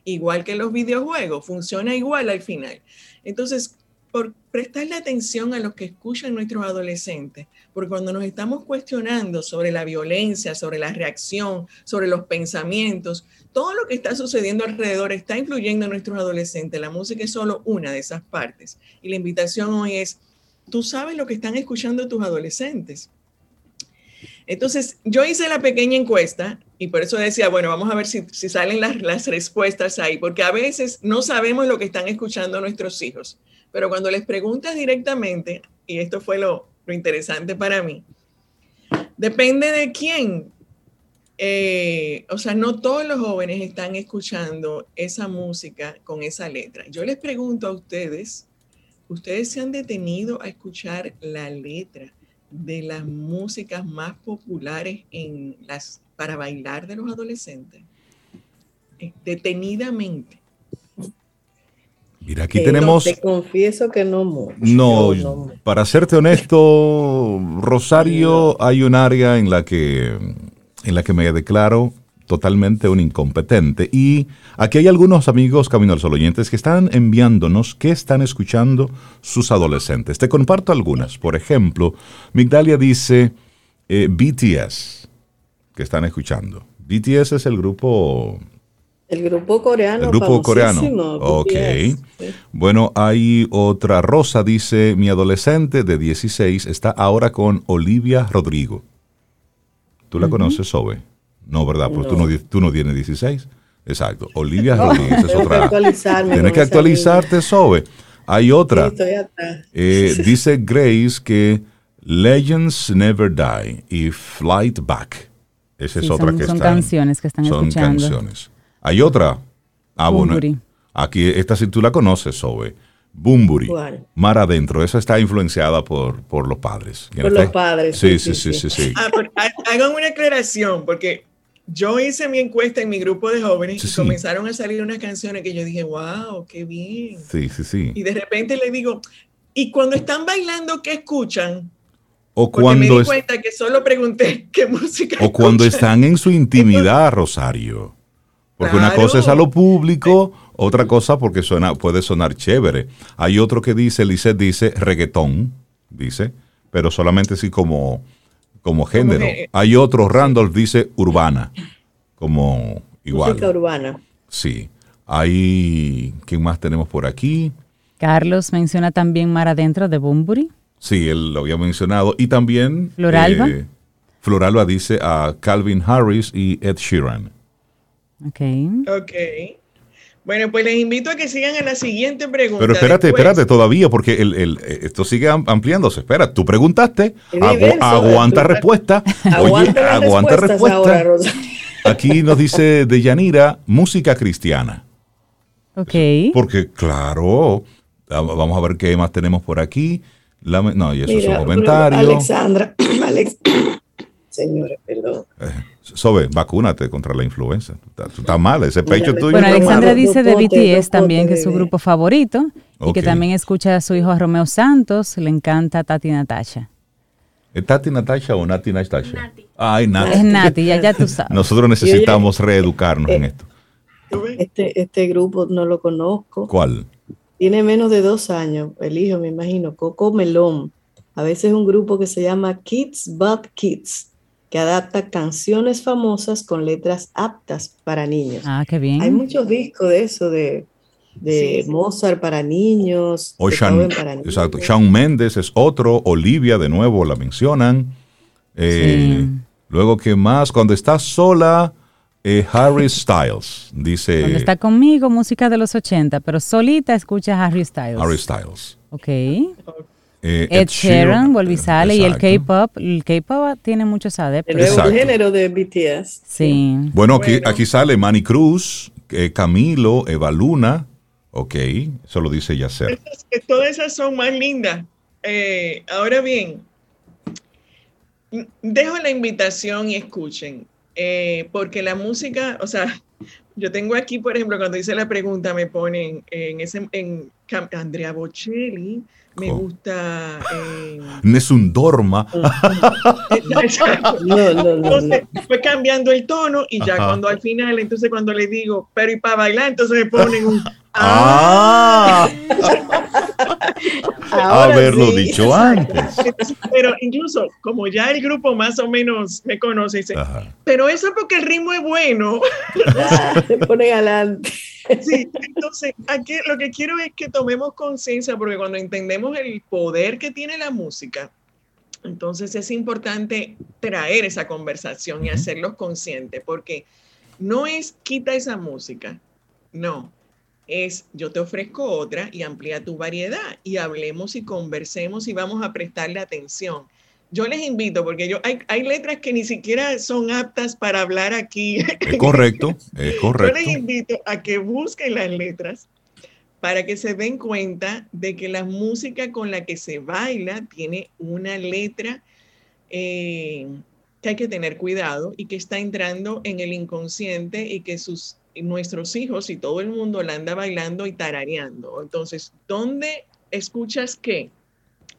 Igual que los videojuegos, funciona igual al final. Entonces, por prestarle atención a lo que escuchan nuestros adolescentes, porque cuando nos estamos cuestionando sobre la violencia, sobre la reacción, sobre los pensamientos, todo lo que está sucediendo alrededor está influyendo en nuestros adolescentes. La música es solo una de esas partes. Y la invitación hoy es, tú sabes lo que están escuchando tus adolescentes. Entonces, yo hice la pequeña encuesta y por eso decía, bueno, vamos a ver si, salen las, las respuestas ahí, porque a veces no sabemos lo que están escuchando nuestros hijos. Pero cuando les preguntas directamente, y esto fue lo, interesante para mí, depende de quién. Eh, o sea, no todos los jóvenes están escuchando esa música con esa letra. Yo les pregunto a ustedes, ¿ustedes se han detenido a escuchar la letra de las músicas más populares en las, para bailar de los adolescentes? Eh, detenidamente. Mira, aquí tenemos. te confieso que no mucho. No, para serte honesto, Rosario, hay un área en la que en la que me declaro totalmente un incompetente. Y aquí hay algunos amigos Camino al Sol oyentes que están enviándonos qué están escuchando sus adolescentes. Te comparto algunas. Por ejemplo, Migdalia dice eh, BTS, que están escuchando. BTS es el grupo el grupo coreano. El grupo coreano. Ok. Bueno, hay otra. Rosa dice, mi adolescente de 16 está ahora con Olivia Rodrigo. ¿Tú la conoces, Sobe? No, ¿verdad? Porque Tú, no, tú no tienes 16. Exacto. Olivia Rodríguez es otra. Tienes que actualizarte, Sobe. Hay otra. Eh, dice Grace que Legends Never Die y Flight Back. Esa es otra que son canciones que están escuchando. Son canciones. Hay otra. Ah, bueno. Aquí, esta si tú la conoces, Sobe. Bumburi. Mar adentro. Esa está influenciada por, por los padres. Por los padres. Sí, sí, sí, sí. sí, ah, hagan una aclaración, porque yo hice mi encuesta en mi grupo de jóvenes y comenzaron a salir unas canciones que yo dije, wow, qué bien. Sí, sí, sí. Y de repente le digo, ¿y cuando están bailando, qué escuchan? O cuando me di cuenta que solo pregunté qué música. O cuando están en su intimidad, Rosario. Porque una cosa es a lo público, otra cosa porque suena, puede sonar chévere. Hay otro que dice, Lisette dice reggaetón, dice, pero solamente así como, como género. Hay otro, Randolph dice urbana, como igual. Música urbana. Sí. Hay, ¿quién más tenemos por aquí? Carlos menciona también Mar Adentro de Bumburi. Sí, él lo había mencionado. Y también... Floralba. Eh, Floralba dice a Calvin Harris y Ed Sheeran. Ok. Ok. Bueno, pues les invito a que sigan a la siguiente pregunta. Pero espérate, espérate todavía, porque el, esto sigue ampliándose. Espera, tú preguntaste, aguanta respuesta. Oye, aguanta respuesta. Aquí nos dice Deyanira, música cristiana. Ok. Porque, claro, vamos a ver qué más tenemos por aquí. no, y eso es un comentario. Alexandra, Alex, señores, perdón. Eh, Sobe, vacúnate contra la influenza. Tú estás mal, ese pecho tuyo. Bueno, Alexandra dice de BTS también que es su grupo favorito y que también escucha a su hijo Romeo Santos, le encanta Tati Natasha. ¿Es Tati Natasha o Nati Natasha? Nati. Ay, Nati. Es Nati, ya, ya tú sabes. Nosotros necesitamos reeducarnos en esto. Este, este grupo no lo conozco. ¿Cuál? Tiene menos de dos años, el hijo, me imagino, Coco Melón. A veces un grupo que se llama Kids But Kids, que adapta canciones famosas con letras aptas para niños. Ah, qué bien. Hay muchos discos de eso, de, Mozart para niños. O Sean, Exacto. Shawn Mendes es otro, Olivia de nuevo la mencionan. Eh, luego, ¿qué más? Cuando estás sola, eh, Harry Styles, dice... Cuando está conmigo, música de los 80, pero solita escucha Harry Styles. Harry Styles. Ok. Eh, Ed, Sheeran, vuelve y sale, y el K-pop, el K-pop tiene muchos adeptos. El nuevo género de BTS. Sí. Bueno, aquí, aquí sale Manny Cruz, eh, Camilo, Eva Luna, ok, eso lo dice Yacer. Todas esas son más lindas. Eh, ahora bien, dejo la invitación y escuchen, porque la música, o sea, yo tengo aquí, por ejemplo, cuando hice la pregunta, me ponen en ese, en Andrea Bocelli, me gusta. Eh... Nessun Dorma. no, no, no, entonces fue cambiando el tono y ya cuando al final, entonces cuando le digo, pero y para bailar, entonces me ponen un. ¡Ah! Haberlo dicho antes. Pero incluso, como ya el grupo más o menos me conoce, dice, pero eso porque el ritmo es bueno. Se pone adelante. Sí, entonces aquí lo que quiero es que tomemos conciencia, porque cuando entendemos el poder que tiene la música, entonces es importante traer esa conversación y hacerlos conscientes, porque no es quita esa música, no, es yo te ofrezco otra y amplía tu variedad y hablemos y conversemos y vamos a prestarle atención yo les invito, porque yo hay, hay, letras que ni siquiera son aptas para hablar aquí. Es correcto, es correcto. Yo les invito a que busquen las letras para que se den cuenta de que la música con la que se baila tiene una letra eh, que hay que tener cuidado y que está entrando en el inconsciente y que sus, nuestros hijos y todo el mundo la anda bailando y tarareando. Entonces, ¿dónde escuchas qué?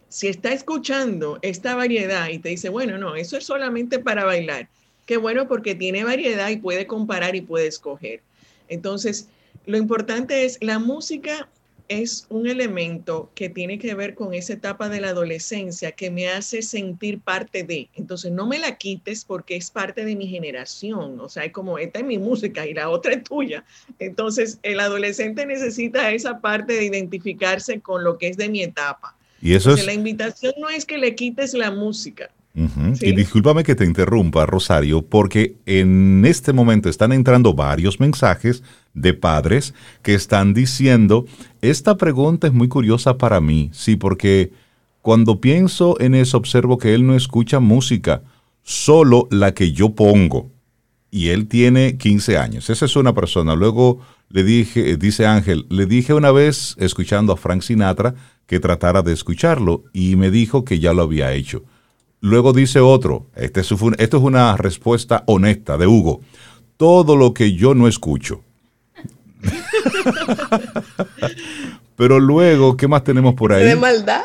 si está escuchando esta variedad y te dice, bueno, no, eso es solamente para bailar, qué bueno porque tiene variedad y puede comparar y puede escoger. Entonces, lo importante es, la música es un elemento que tiene que ver con esa etapa de la adolescencia que me hace sentir parte de. Entonces, no me la quites porque es parte de mi generación. O sea, es como, esta es mi música y la otra es tuya. Entonces, el adolescente necesita esa parte de identificarse con lo que es de mi etapa. Y eso es... La invitación no es que le quites la música. Y discúlpame que te interrumpa, Rosario, porque en este momento están entrando varios mensajes de padres que están diciendo, esta pregunta es muy curiosa para mí, sí, porque cuando pienso en eso observo que él no escucha música, solo la que yo pongo. Y él tiene 15 años. Esa es una persona. Luego le dije, dice Ángel, le dije una vez, escuchando a Frank Sinatra, que tratara de escucharlo y me dijo que ya lo había hecho. Luego dice otro, este esto es una respuesta honesta de Hugo, todo lo que yo no escucho. Pero luego, ¿qué más tenemos por ahí? De maldad.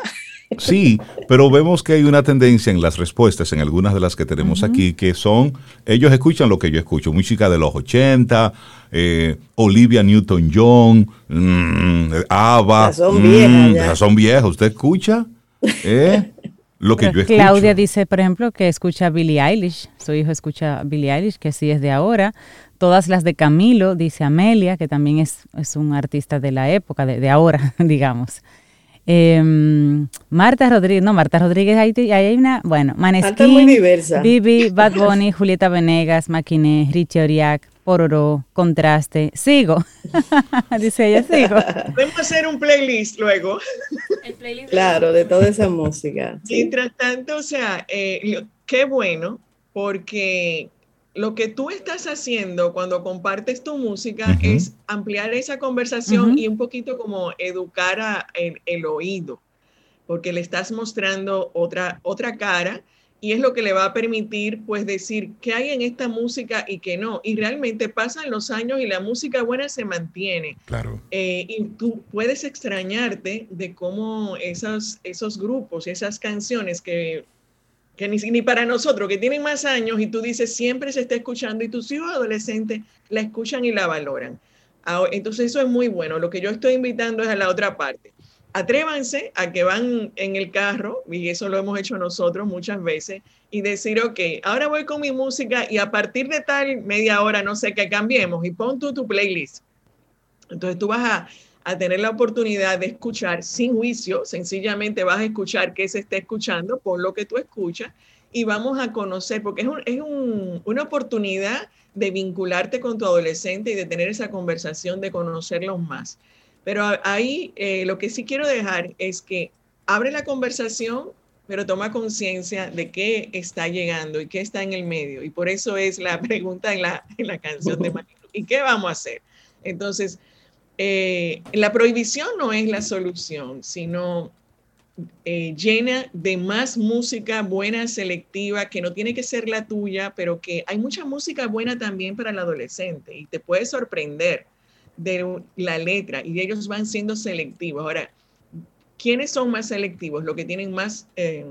Sí, pero vemos que hay una tendencia en las respuestas, en algunas de las que tenemos aquí, que son, ellos escuchan lo que yo escucho, música de los 80, eh, Olivia Newton-John, mm, Ava, son viejas. Mm, son viejas, ¿usted escucha? ¿Eh? Lo que yo escucho. Claudia dice, por ejemplo, que escucha Billie Eilish, su hijo escucha Billie Eilish, que sí es de ahora. Todas las de Camilo, dice Amelia, que también es, es un artista de la época, de, de ahora, digamos. Em, Marta Rodríguez, no, Marta Rodríguez, ahí, hay una, bueno, Maneskin, muy diversa. Bibi, Bad Bunny, Julieta Venegas, Maquiné, Richie Oriac, Pororo, Contraste, sigo, dice ella, sigo. Podemos hacer un playlist luego. claro, de toda esa música. Mientras tanto, o sea, eh, qué bueno, porque lo que tú estás haciendo cuando compartes tu música es ampliar esa conversación y un poquito como educar a el, oído, porque le estás mostrando otra, otra cara y es lo que le va a permitir pues decir qué hay en esta música y qué no. Y realmente pasan los años y la música buena se mantiene. Claro. Eh, y tú puedes extrañarte de cómo esos, esos grupos, esas canciones que que ni, ni para nosotros que tienen más años y tú dices siempre se está escuchando y tus hijos adolescentes la escuchan y la valoran. Entonces eso es muy bueno. Lo que yo estoy invitando es a la otra parte. Atrévanse a que van en el carro, y eso lo hemos hecho nosotros muchas veces, y decir, ok, ahora voy con mi música y a partir de tal media hora, no sé, qué cambiemos y pon tú tu playlist. Entonces tú vas a, a tener la oportunidad de escuchar sin juicio, sencillamente vas a escuchar qué se está escuchando por lo que tú escuchas y vamos a conocer, porque es, es un, una oportunidad de vincularte con tu adolescente y de tener esa conversación, de conocerlos más. Pero ahí eh, lo que sí quiero dejar es que abre la conversación, pero toma conciencia de qué está llegando y qué está en el medio. Y por eso es la pregunta en la, en la canción de Manilu. ¿Y qué vamos a hacer? Entonces, eh, la prohibición no es la solución, sino eh, llena de más música buena, selectiva, que no tiene que ser la tuya, pero que hay mucha música buena también para el adolescente y te puede sorprender de la letra y ellos van siendo selectivos. Ahora, ¿quiénes son más selectivos? Los que tienen más, eh,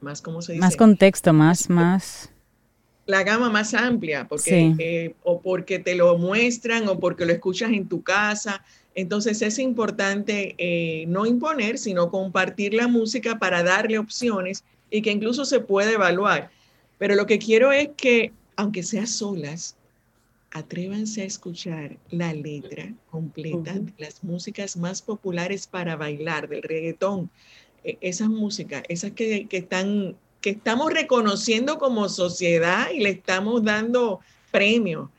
más ¿cómo se dice? Más contexto, más, más. La gama más amplia, porque, eh, o porque te lo muestran o porque lo escuchas en tu casa. Entonces es importante eh, no imponer, sino compartir la música para darle opciones y que incluso se puede evaluar. Pero lo que quiero es que, aunque sea solas, atrévanse a escuchar la letra completa de las músicas más populares para bailar, del reggaetón. E, esas músicas, esas que, están, que estamos reconociendo como sociedad y le estamos dando premio.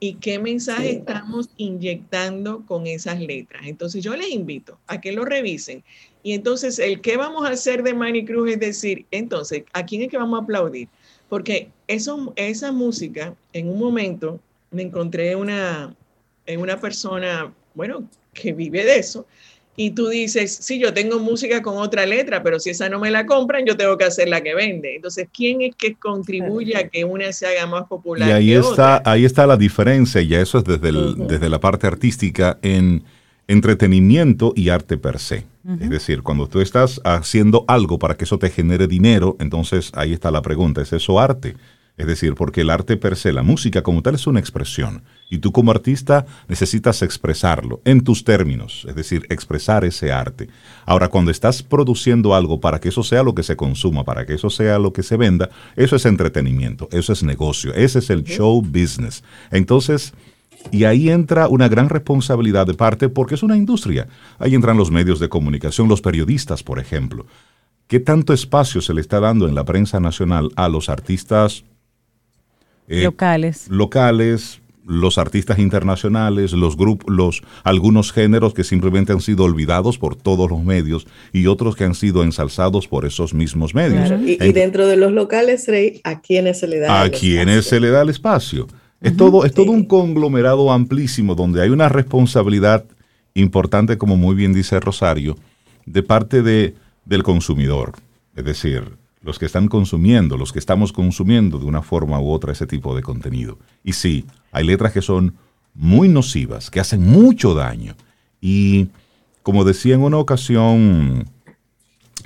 ¿Y qué mensaje estamos inyectando con esas letras? Entonces yo les invito a que lo revisen. Y entonces el qué vamos a hacer de Manny Cruz es decir, entonces, ¿a quién es que vamos a aplaudir? Porque eso, esa música en un momento me encontré una, en una persona, bueno, que vive de eso, y tú dices, sí, yo tengo música con otra letra, pero si esa no me la compran, yo tengo que hacer la que vende. Entonces, ¿quién es que contribuye a que una se haga más popular? Y ahí, está, ahí está la diferencia, y eso es desde, desde la parte artística en entretenimiento y arte per se. Es decir, cuando tú estás haciendo algo para que eso te genere dinero, entonces ahí está la pregunta, ¿es eso arte? Es decir, porque el arte per se, la música como tal es una expresión. Y tú como artista necesitas expresarlo en tus términos, es decir, expresar ese arte. Ahora, cuando estás produciendo algo para que eso sea lo que se consuma, para que eso sea lo que se venda, eso es entretenimiento, eso es negocio, ese es el show business. Entonces, y ahí entra una gran responsabilidad de parte porque es una industria. Ahí entran los medios de comunicación, los periodistas, por ejemplo. ¿Qué tanto espacio se le está dando en la prensa nacional a los artistas eh, locales. Locales, los artistas internacionales, los grupos, los algunos géneros que simplemente han sido olvidados por todos los medios y otros que han sido ensalzados por esos mismos medios. Y, dentro de los locales, Rey, ¿a quiénes se le da? A quienes se le da el espacio. Es todo, es todo un conglomerado amplísimo donde hay una responsabilidad importante, como muy bien dice Rosario, de parte de, del consumidor. Es decir, los que están consumiendo, los que estamos consumiendo de una forma u otra ese tipo de contenido. Y sí, hay letras que son muy nocivas, que hacen mucho daño. Y como decía en una ocasión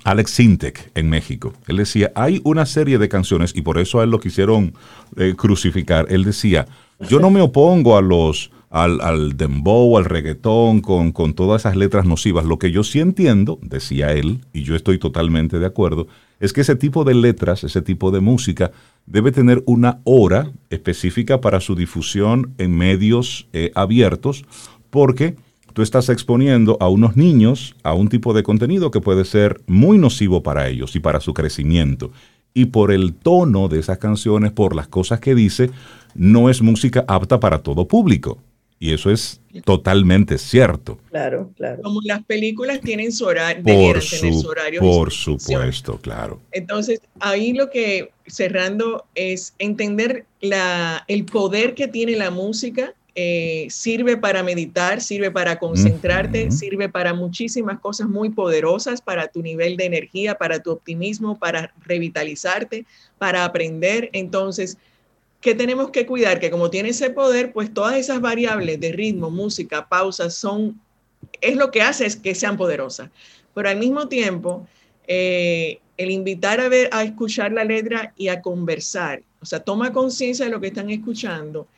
Alex Sintek en México, él decía, hay una serie de canciones, y por eso a él lo quisieron eh, crucificar, él decía, yo no me opongo a los al, al dembow, al reggaetón, con, con todas esas letras nocivas. Lo que yo sí entiendo, decía él, y yo estoy totalmente de acuerdo, es que ese tipo de letras, ese tipo de música, debe tener una hora específica para su difusión en medios eh, abiertos, porque tú estás exponiendo a unos niños a un tipo de contenido que puede ser muy nocivo para ellos y para su crecimiento. Y por el tono de esas canciones, por las cosas que dice, no es música apta para todo público. Y eso es totalmente cierto. Claro, claro. Como las películas tienen su horario, por, su, horario por supuesto, claro. Entonces, ahí lo que, cerrando, es entender la, el poder que tiene la música. Eh, sirve para meditar, sirve para concentrarte, sirve para muchísimas cosas muy poderosas, para tu nivel de energía, para tu optimismo, para revitalizarte, para aprender. Entonces, que tenemos que cuidar, que como tiene ese poder, pues todas esas variables de ritmo, música, pausas, son, es lo que hace es que sean poderosas. Pero al mismo tiempo, eh, el invitar a ver, a escuchar la letra y a conversar. O sea, toma conciencia de lo que están escuchando.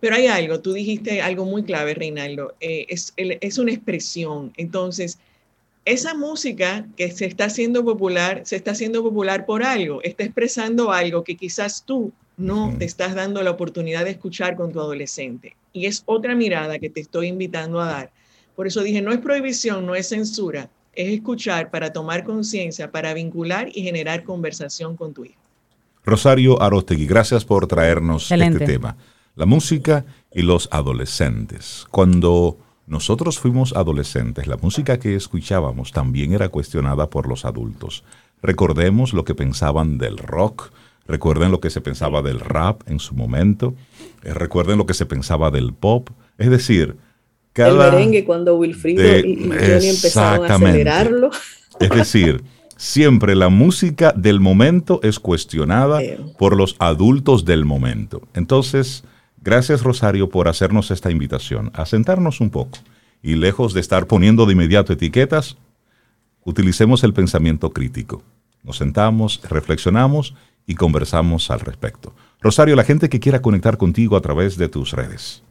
Pero hay algo, tú dijiste algo muy clave, Reinaldo, eh, es, es una expresión. Entonces, esa música que se está haciendo popular, se está haciendo popular por algo, está expresando algo que quizás tú no te estás dando la oportunidad de escuchar con tu adolescente. Y es otra mirada que te estoy invitando a dar. Por eso dije, no es prohibición, no es censura, es escuchar para tomar conciencia, para vincular y generar conversación con tu hijo. Rosario Arostegui, gracias por traernos este tema, la música y los adolescentes. Cuando nosotros fuimos adolescentes, la música que escuchábamos también era cuestionada por los adultos. Recordemos lo que pensaban del rock, recuerden lo que se pensaba del rap en su momento, eh, recuerden lo que se pensaba del pop, es decir, cada... El merengue cuando Wilfrido y, Johnny empezaron a acelerarlo. Es decir, siempre la música del momento es cuestionada por los adultos del momento. Entonces, Gracias Rosario por hacernos esta invitación a sentarnos un poco y lejos de estar poniendo de inmediato etiquetas, utilicemos el pensamiento crítico. Nos sentamos, reflexionamos y conversamos al respecto. Rosario, la gente que quiera conectar contigo a través de tus redes.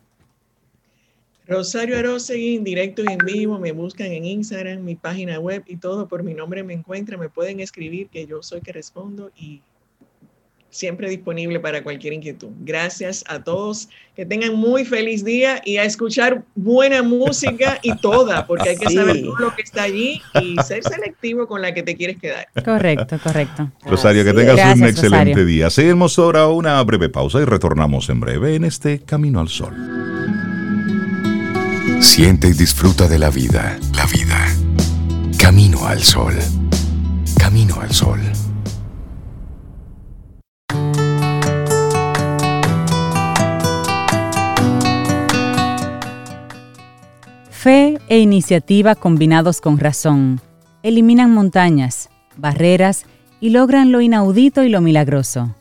Rosario Arosegui, en directo y en vivo, me buscan en Instagram, mi página web y todo por mi nombre me encuentran, me pueden escribir que yo soy que respondo y siempre disponible para cualquier inquietud. Gracias a todos, que tengan muy feliz día y a escuchar buena música y toda, porque hay que saber todo lo que está allí y ser selectivo con la que te quieres quedar. Correcto, correcto. Rosario, que tengas un excelente día. Seguimos ahora una breve pausa y retornamos en breve en este Camino al Sol. Siente y disfruta de la vida, la vida. Camino al Sol. Camino al Sol. Fe e iniciativa combinados con razón eliminan montañas, barreras y logran lo inaudito y lo milagroso.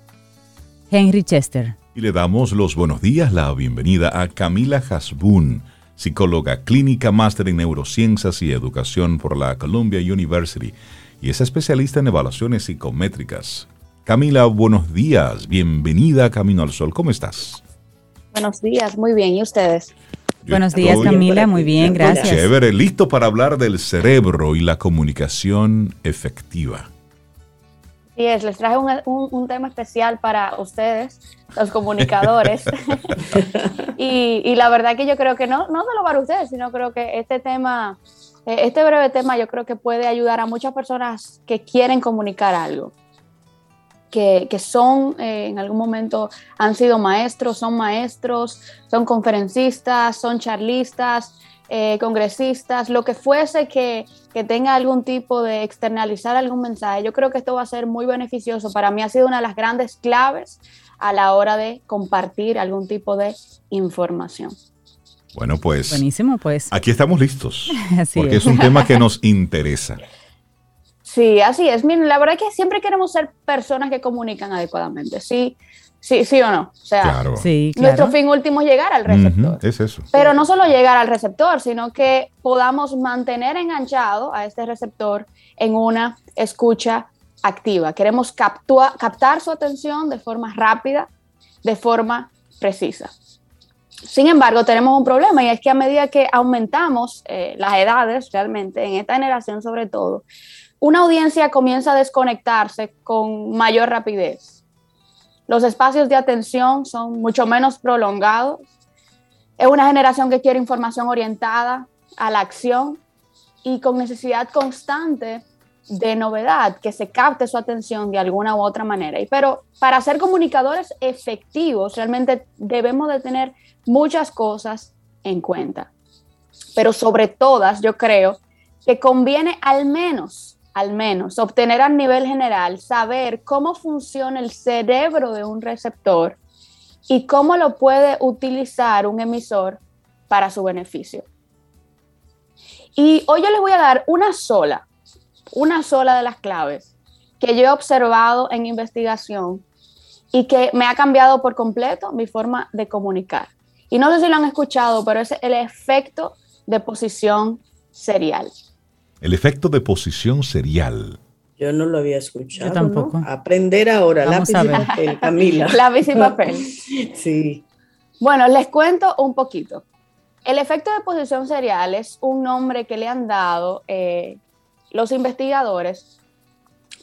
Henry Chester. Y le damos los buenos días, la bienvenida a Camila Hasbun, psicóloga clínica, máster en neurociencias y educación por la Columbia University y es especialista en evaluaciones psicométricas. Camila, buenos días, bienvenida a Camino al Sol, ¿cómo estás? Buenos días, muy bien, ¿y ustedes? Buenos días, Camila. Muy bien, gracias. Chévere, listo para hablar del cerebro y la comunicación efectiva. Sí, es, les traje un, tema especial para ustedes, los comunicadores. y, la verdad que yo creo que no, no solo para ustedes, sino creo que este tema, eh, este breve tema, yo creo que puede ayudar a muchas personas que quieren comunicar algo que, son eh, en algún momento han sido maestros, son maestros, son conferencistas, son charlistas, eh, congresistas, lo que fuese que, que, tenga algún tipo de externalizar algún mensaje. Yo creo que esto va a ser muy beneficioso. Para mí ha sido una de las grandes claves a la hora de compartir algún tipo de información. Bueno, pues. Buenísimo, pues. Aquí estamos listos. porque es un tema que nos interesa. Sí, así es. Miren, la verdad es que siempre queremos ser personas que comunican adecuadamente. Sí, sí, sí o no. O sea, nuestro fin último es llegar al receptor. es eso. Pero no solo llegar al receptor, sino que podamos mantener enganchado a este receptor en una escucha activa. Queremos captar su atención de forma rápida, de forma precisa. Sin embargo, tenemos un problema y es que a medida que aumentamos eh, las edades, realmente, en esta generación sobre todo, una audiencia comienza a desconectarse con mayor rapidez. Los espacios de atención son mucho menos prolongados. Es una generación que quiere información orientada a la acción y con necesidad constante de novedad, que se capte su atención de alguna u otra manera. Pero para ser comunicadores efectivos, realmente debemos de tener muchas cosas en cuenta. Pero sobre todas, yo creo que conviene al menos al menos, obtener a nivel general, saber cómo funciona el cerebro de un receptor y cómo lo puede utilizar un emisor para su beneficio. Y hoy yo les voy a dar una sola, una sola de las claves que yo he observado en investigación y que me ha cambiado por completo mi forma de comunicar. Y no sé si lo han escuchado, pero es el efecto de posición serial. El efecto de posición serial. Yo no lo había escuchado. Yo tampoco. Aprender ahora, lápiz y papel, Camila. lápiz y papel. sí. Bueno, les cuento un poquito. El efecto de posición serial es un nombre que le han dado eh, los investigadores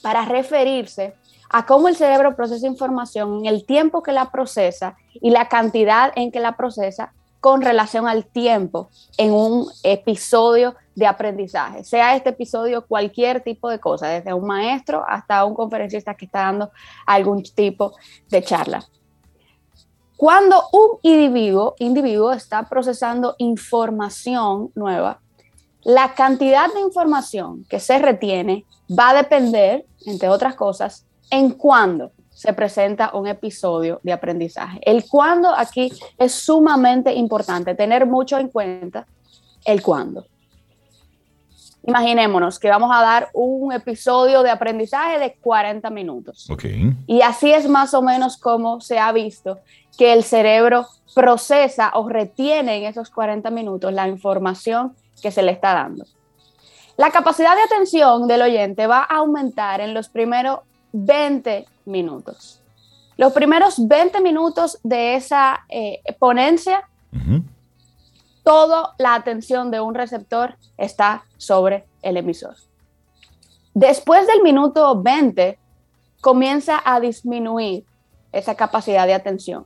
para referirse a cómo el cerebro procesa información en el tiempo que la procesa y la cantidad en que la procesa con relación al tiempo en un episodio de aprendizaje, sea este episodio cualquier tipo de cosa, desde un maestro hasta un conferencista que está dando algún tipo de charla. Cuando un individuo, individuo está procesando información nueva, la cantidad de información que se retiene va a depender, entre otras cosas, en cuándo se presenta un episodio de aprendizaje. El cuándo aquí es sumamente importante, tener mucho en cuenta el cuándo. Imaginémonos que vamos a dar un episodio de aprendizaje de 40 minutos. Okay. Y así es más o menos como se ha visto que el cerebro procesa o retiene en esos 40 minutos la información que se le está dando. La capacidad de atención del oyente va a aumentar en los primeros 20 minutos. Los primeros 20 minutos de esa eh, ponencia, toda la atención de un receptor está sobre el emisor. Después del minuto 20, comienza a disminuir esa capacidad de atención.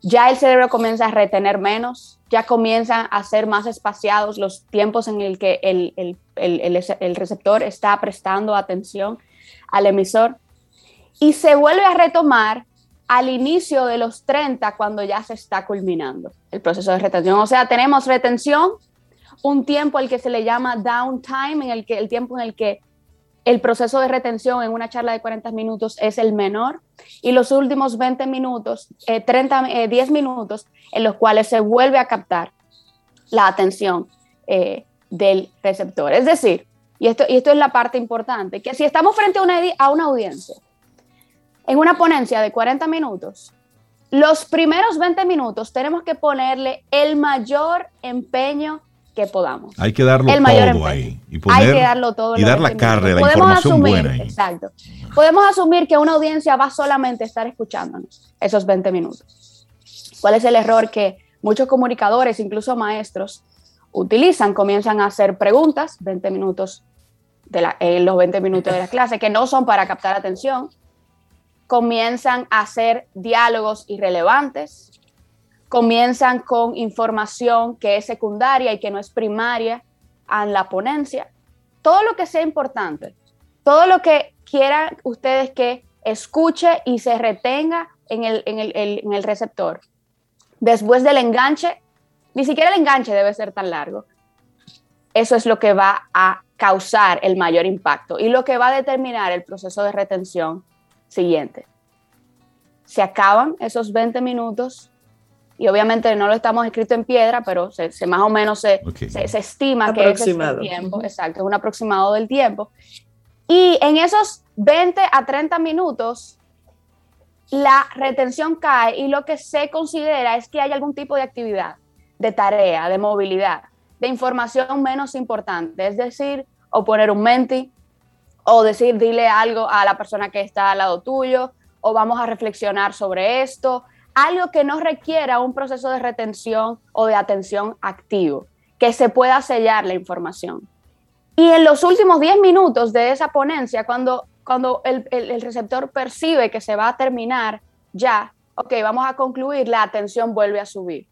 Ya el cerebro comienza a retener menos, ya comienzan a ser más espaciados los tiempos en el que el, el, el, el receptor está prestando atención al emisor y se vuelve a retomar al inicio de los 30 cuando ya se está culminando el proceso de retención. O sea, tenemos retención, un tiempo al que se le llama downtime, en el que el tiempo en el que el proceso de retención en una charla de 40 minutos es el menor y los últimos 20 minutos, 30, eh, 10 eh, minutos en los cuales se vuelve a captar la atención eh, del receptor. Es decir, y esto, y esto es la parte importante, que si estamos frente a una audiencia en una ponencia de 40 minutos, los primeros 20 minutos tenemos que ponerle el mayor empeño que podamos. Hay que darlo todo ahí. Y Hay que darlo todo. Y dar la carne, la información buena. Exacto. Podemos asumir que una audiencia va solamente a estar escuchándonos esos 20 minutos. ¿Cuál es el error que muchos comunicadores, incluso maestros, utilizan? Comienzan a hacer preguntas, 20 minutos de la, en los 20 minutos de la clase, que no son para captar atención, comienzan a hacer diálogos irrelevantes, comienzan con información que es secundaria y que no es primaria en la ponencia. Todo lo que sea importante, todo lo que quieran ustedes que escuche y se retenga en el, en el, en el receptor. Después del enganche, ni siquiera el enganche debe ser tan largo. Eso es lo que va a causar el mayor impacto y lo que va a determinar el proceso de retención siguiente. Se acaban esos 20 minutos y obviamente no lo estamos escrito en piedra, pero se, más o menos se, se, estima que es el tiempo, exacto, es un aproximado del tiempo. Y en esos 20 a 30 minutos, la retención cae y lo que se considera es que hay algún tipo de actividad, de tarea, de movilidad, de información menos importante, es decir, o poner un menti, o decir, dile algo a la persona que está al lado tuyo, o vamos a reflexionar sobre esto, algo que no requiera un proceso de retención o de atención activo, que se pueda sellar la información. Y en los últimos 10 minutos de esa ponencia, cuando, cuando el, el receptor percibe que se va a terminar ya, ok, vamos a concluir, la atención vuelve a subir.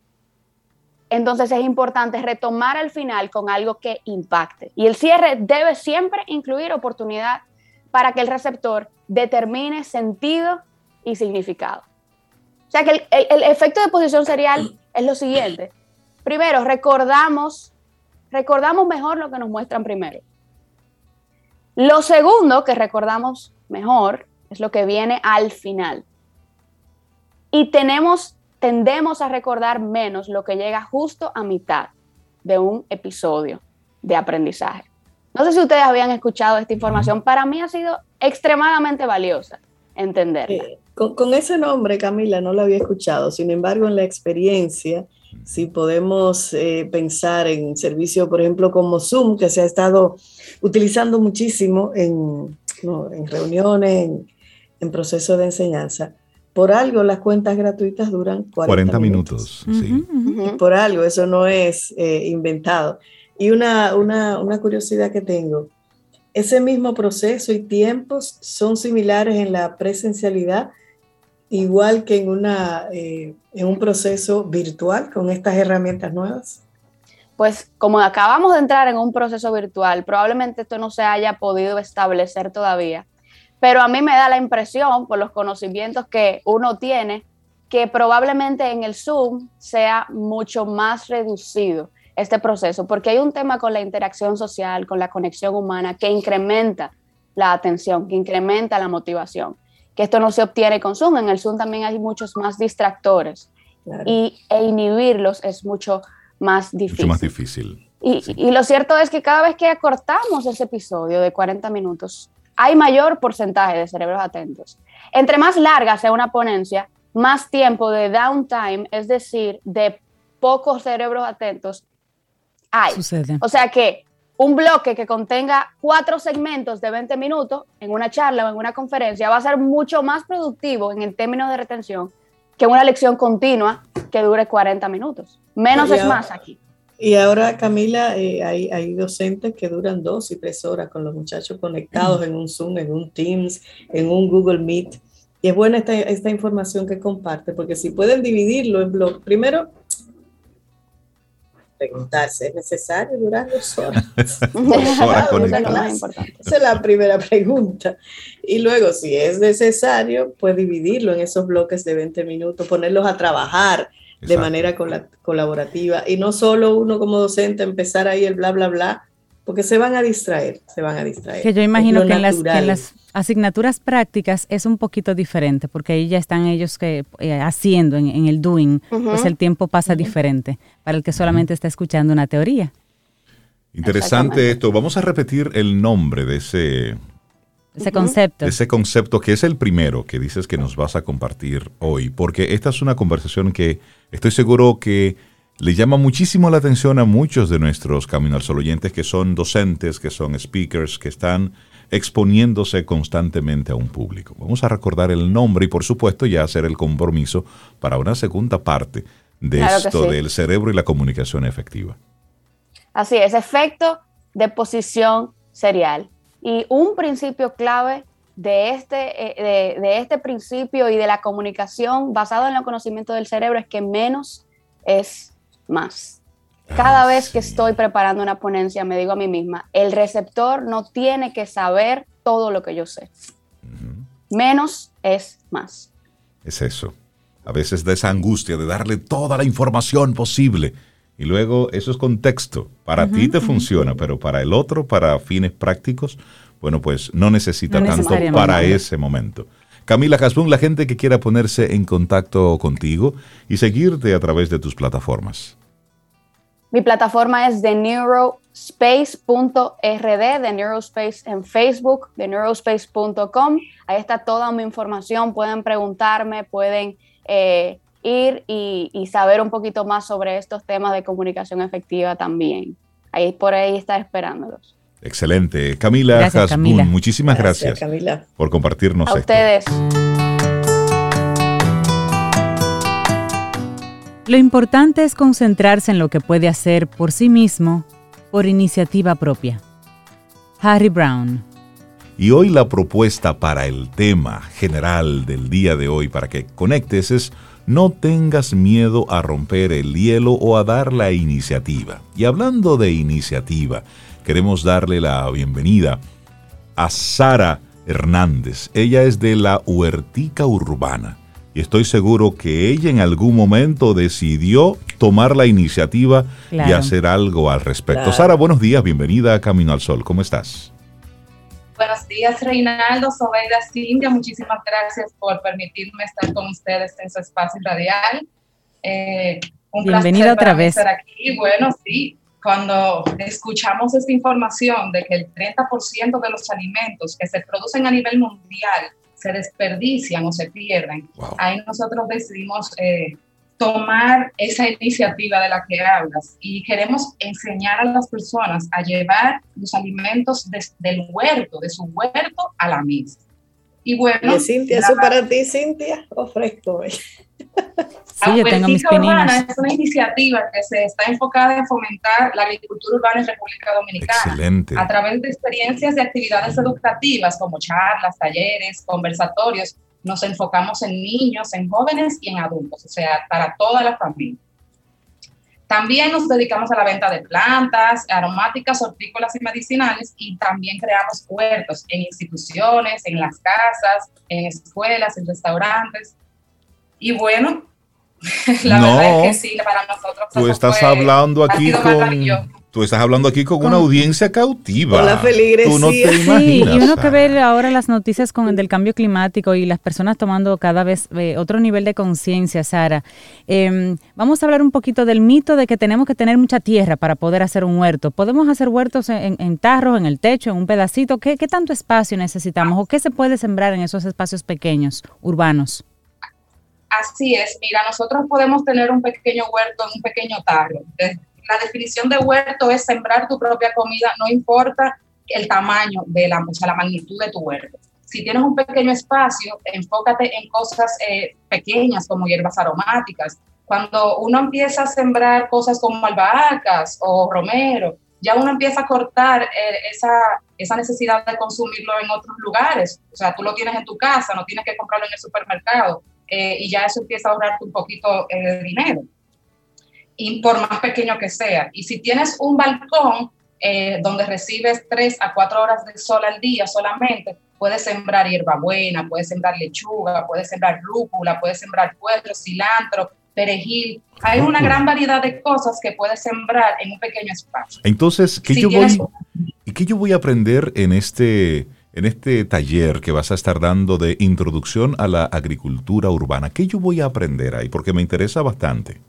Entonces es importante retomar al final con algo que impacte. Y el cierre debe siempre incluir oportunidad para que el receptor determine sentido y significado. O sea que el, efecto de posición serial es lo siguiente. Primero, recordamos, recordamos mejor lo que nos muestran primero. Lo segundo que recordamos mejor es lo que viene al final. Y tenemos tendemos a recordar menos lo que llega justo a mitad de un episodio de aprendizaje. No sé si ustedes habían escuchado esta información, para mí ha sido extremadamente valiosa entenderla. Eh, con, ese nombre, Camila, no lo había escuchado, sin embargo, en la experiencia, si podemos eh, pensar en servicios, por ejemplo, como Zoom, que se ha estado utilizando muchísimo en, en reuniones, en, procesos de enseñanza. Por algo las cuentas gratuitas duran 40, minutos. sí. Por algo, eso no es eh, inventado. Y una, una curiosidad que tengo, ese mismo proceso y tiempos son similares en la presencialidad, igual que en, una, eh, en un proceso virtual con estas herramientas nuevas. Pues como acabamos de entrar en un proceso virtual, probablemente esto no se haya podido establecer todavía, pero a mí me da la impresión, por los conocimientos que uno tiene, que probablemente en el Zoom sea mucho más reducido este proceso, porque hay un tema con la interacción social, con la conexión humana, que incrementa la atención, que incrementa la motivación, que esto no se obtiene con Zoom, en el Zoom también hay muchos más distractores y, e inhibirlos es mucho más difícil. Mucho más difícil. Y, y lo cierto es que cada vez que acortamos ese episodio de 40 minutos, hay mayor porcentaje de cerebros atentos. Entre más larga sea una ponencia, más tiempo de downtime, es decir, de pocos cerebros atentos, hay. O sea que un bloque que contenga cuatro segmentos de 20 minutos en una charla o en una conferencia va a ser mucho más productivo en el término de retención que una lección continua que dure 40 minutos. Menos es más aquí. Y ahora, Camila, eh, hay, hay, docentes que duran dos y tres horas con los muchachos conectados en un Zoom, en un Teams, en un Google Meet. Y es buena esta, esta información que comparte, porque si pueden dividirlo en bloques, primero preguntarse, ¿es necesario durar dos horas? Esa es la primera pregunta. Y luego, si es necesario, pues dividirlo en esos bloques de 20 minutos, ponerlos a trabajar de manera colaborativa y no solo uno como docente empezar ahí el bla, bla, bla, porque se van a distraer, se van a distraer. Que yo imagino que en, las, asignaturas prácticas es un poquito diferente, porque ahí ya están ellos que, eh, haciendo en, el doing, pues el tiempo pasa diferente para el que solamente está escuchando una teoría. Interesante esto. Vamos a repetir el nombre de ese, ese concepto. ese concepto que es el primero que dices que nos vas a compartir hoy, porque esta es una conversación que estoy seguro que le llama muchísimo la atención a muchos de nuestros Camino al Sol oyentes que son docentes, que son speakers, que están exponiéndose constantemente a un público. Vamos a recordar el nombre y por supuesto ya hacer el compromiso para una segunda parte de esto del cerebro y la comunicación efectiva. Así es, efecto de posición serial. Y un principio clave de este, eh, de este principio y de la comunicación basado en el conocimiento del cerebro es que menos es más. Cada vez que estoy preparando una ponencia, me digo a mí misma, el receptor no tiene que saber todo lo que yo sé. Menos es más. Es eso. A veces da esa angustia de darle toda la información posible. Y luego eso es contexto. Para ti te funciona, pero para el otro, para fines prácticos, bueno, pues no necesita tanto para ese momento. Camila Hasbun, la gente que quiera ponerse en contacto contigo y seguirte a través de tus plataformas. Mi plataforma es theneuroSpace.rd, de Neurospace en Facebook, de neurospace.com. Ahí está toda mi información. Pueden preguntarme, pueden eh, ir y, saber un poquito más sobre estos temas de comunicación efectiva también. Ahí por ahí está esperándolos. Excelente. Camila Hasbun, muchísimas gracias, por compartirnos a ustedes. Lo importante es concentrarse en lo que puede hacer por sí mismo, por iniciativa propia. Harry Brown. Y hoy la propuesta para el tema general del día de hoy, para que conectes, es no tengas miedo a romper el hielo o a dar la iniciativa. Y hablando de iniciativa, queremos darle la bienvenida a Sara Hernández. Ella es de la Huertica Urbana y estoy seguro que ella en algún momento decidió tomar la iniciativa y hacer algo al respecto. Sara, buenos días, bienvenida a Camino al Sol, ¿cómo estás? Buenos días, Reinaldo, Sobeida, Cintia, muchísimas gracias por permitirme estar con ustedes en su espacio radial. Eh, un Bienvenida otra vez. Estar aquí. Bueno, sí, cuando escuchamos esta información de que el 30% de los alimentos que se producen a nivel mundial se desperdician o se pierden. Ahí nosotros decidimos eh, tomar esa iniciativa de la que hablas y queremos enseñar a las personas a llevar los alimentos del huerto, de su huerto a la mesa. Y bueno, Cintia, eso para ti, Cintia, ofrezco. Sí, yo tengo mis Urbana es una iniciativa que se está enfocada en fomentar la agricultura urbana en República Dominicana. Excelente. A través de experiencias de actividades educativas como charlas, talleres, conversatorios, nos enfocamos en niños, en jóvenes y en adultos, o sea, para toda la familia. También nos dedicamos a la venta de plantas, aromáticas, hortícolas y medicinales y también creamos huertos en instituciones, en las casas, en escuelas, en restaurantes. Y bueno, la verdad es que sí, para nosotros. Tú estás hablando aquí con Tú estás hablando aquí con, una audiencia cautiva. Con la feligresía. Tú no te imaginas. Sí, y uno que ver ahora las noticias con el del cambio climático y las personas tomando cada vez eh, otro nivel de conciencia, Sara. Em, vamos a hablar un poquito del mito de que tenemos que tener mucha tierra para poder hacer un huerto. ¿Podemos hacer huertos en, tarros, en el techo, en un pedacito? ¿Qué, ¿Qué tanto espacio necesitamos o qué se puede sembrar en esos espacios pequeños, urbanos? Así es, mira, nosotros podemos tener un pequeño huerto en un pequeño tarro, la definición de huerto es sembrar tu propia comida, no importa el tamaño de la, o sea, la magnitud de tu huerto. Si tienes un pequeño espacio, enfócate en cosas eh, pequeñas como hierbas aromáticas. Cuando uno empieza a sembrar cosas como albahacas o romero, ya uno empieza a cortar eh, esa, esa necesidad de consumirlo en otros lugares. O sea, tú lo tienes en tu casa, no tienes que comprarlo en el supermercado eh, y ya eso empieza a ahorrarte un poquito de dinero y por más pequeño que sea. Y si tienes un balcón eh, donde recibes tres a cuatro horas de sol al día solamente, puedes sembrar hierbabuena, puedes sembrar lechuga, puedes sembrar rúcula, puedes sembrar puerro, cilantro, perejil. Hay una gran variedad de cosas que puedes sembrar en un pequeño espacio. Entonces, ¿qué, yo, voy, ¿qué yo voy a aprender en este, en este taller que vas a estar dando de introducción a la agricultura urbana? ¿Qué yo voy a aprender ahí? Porque me interesa bastante.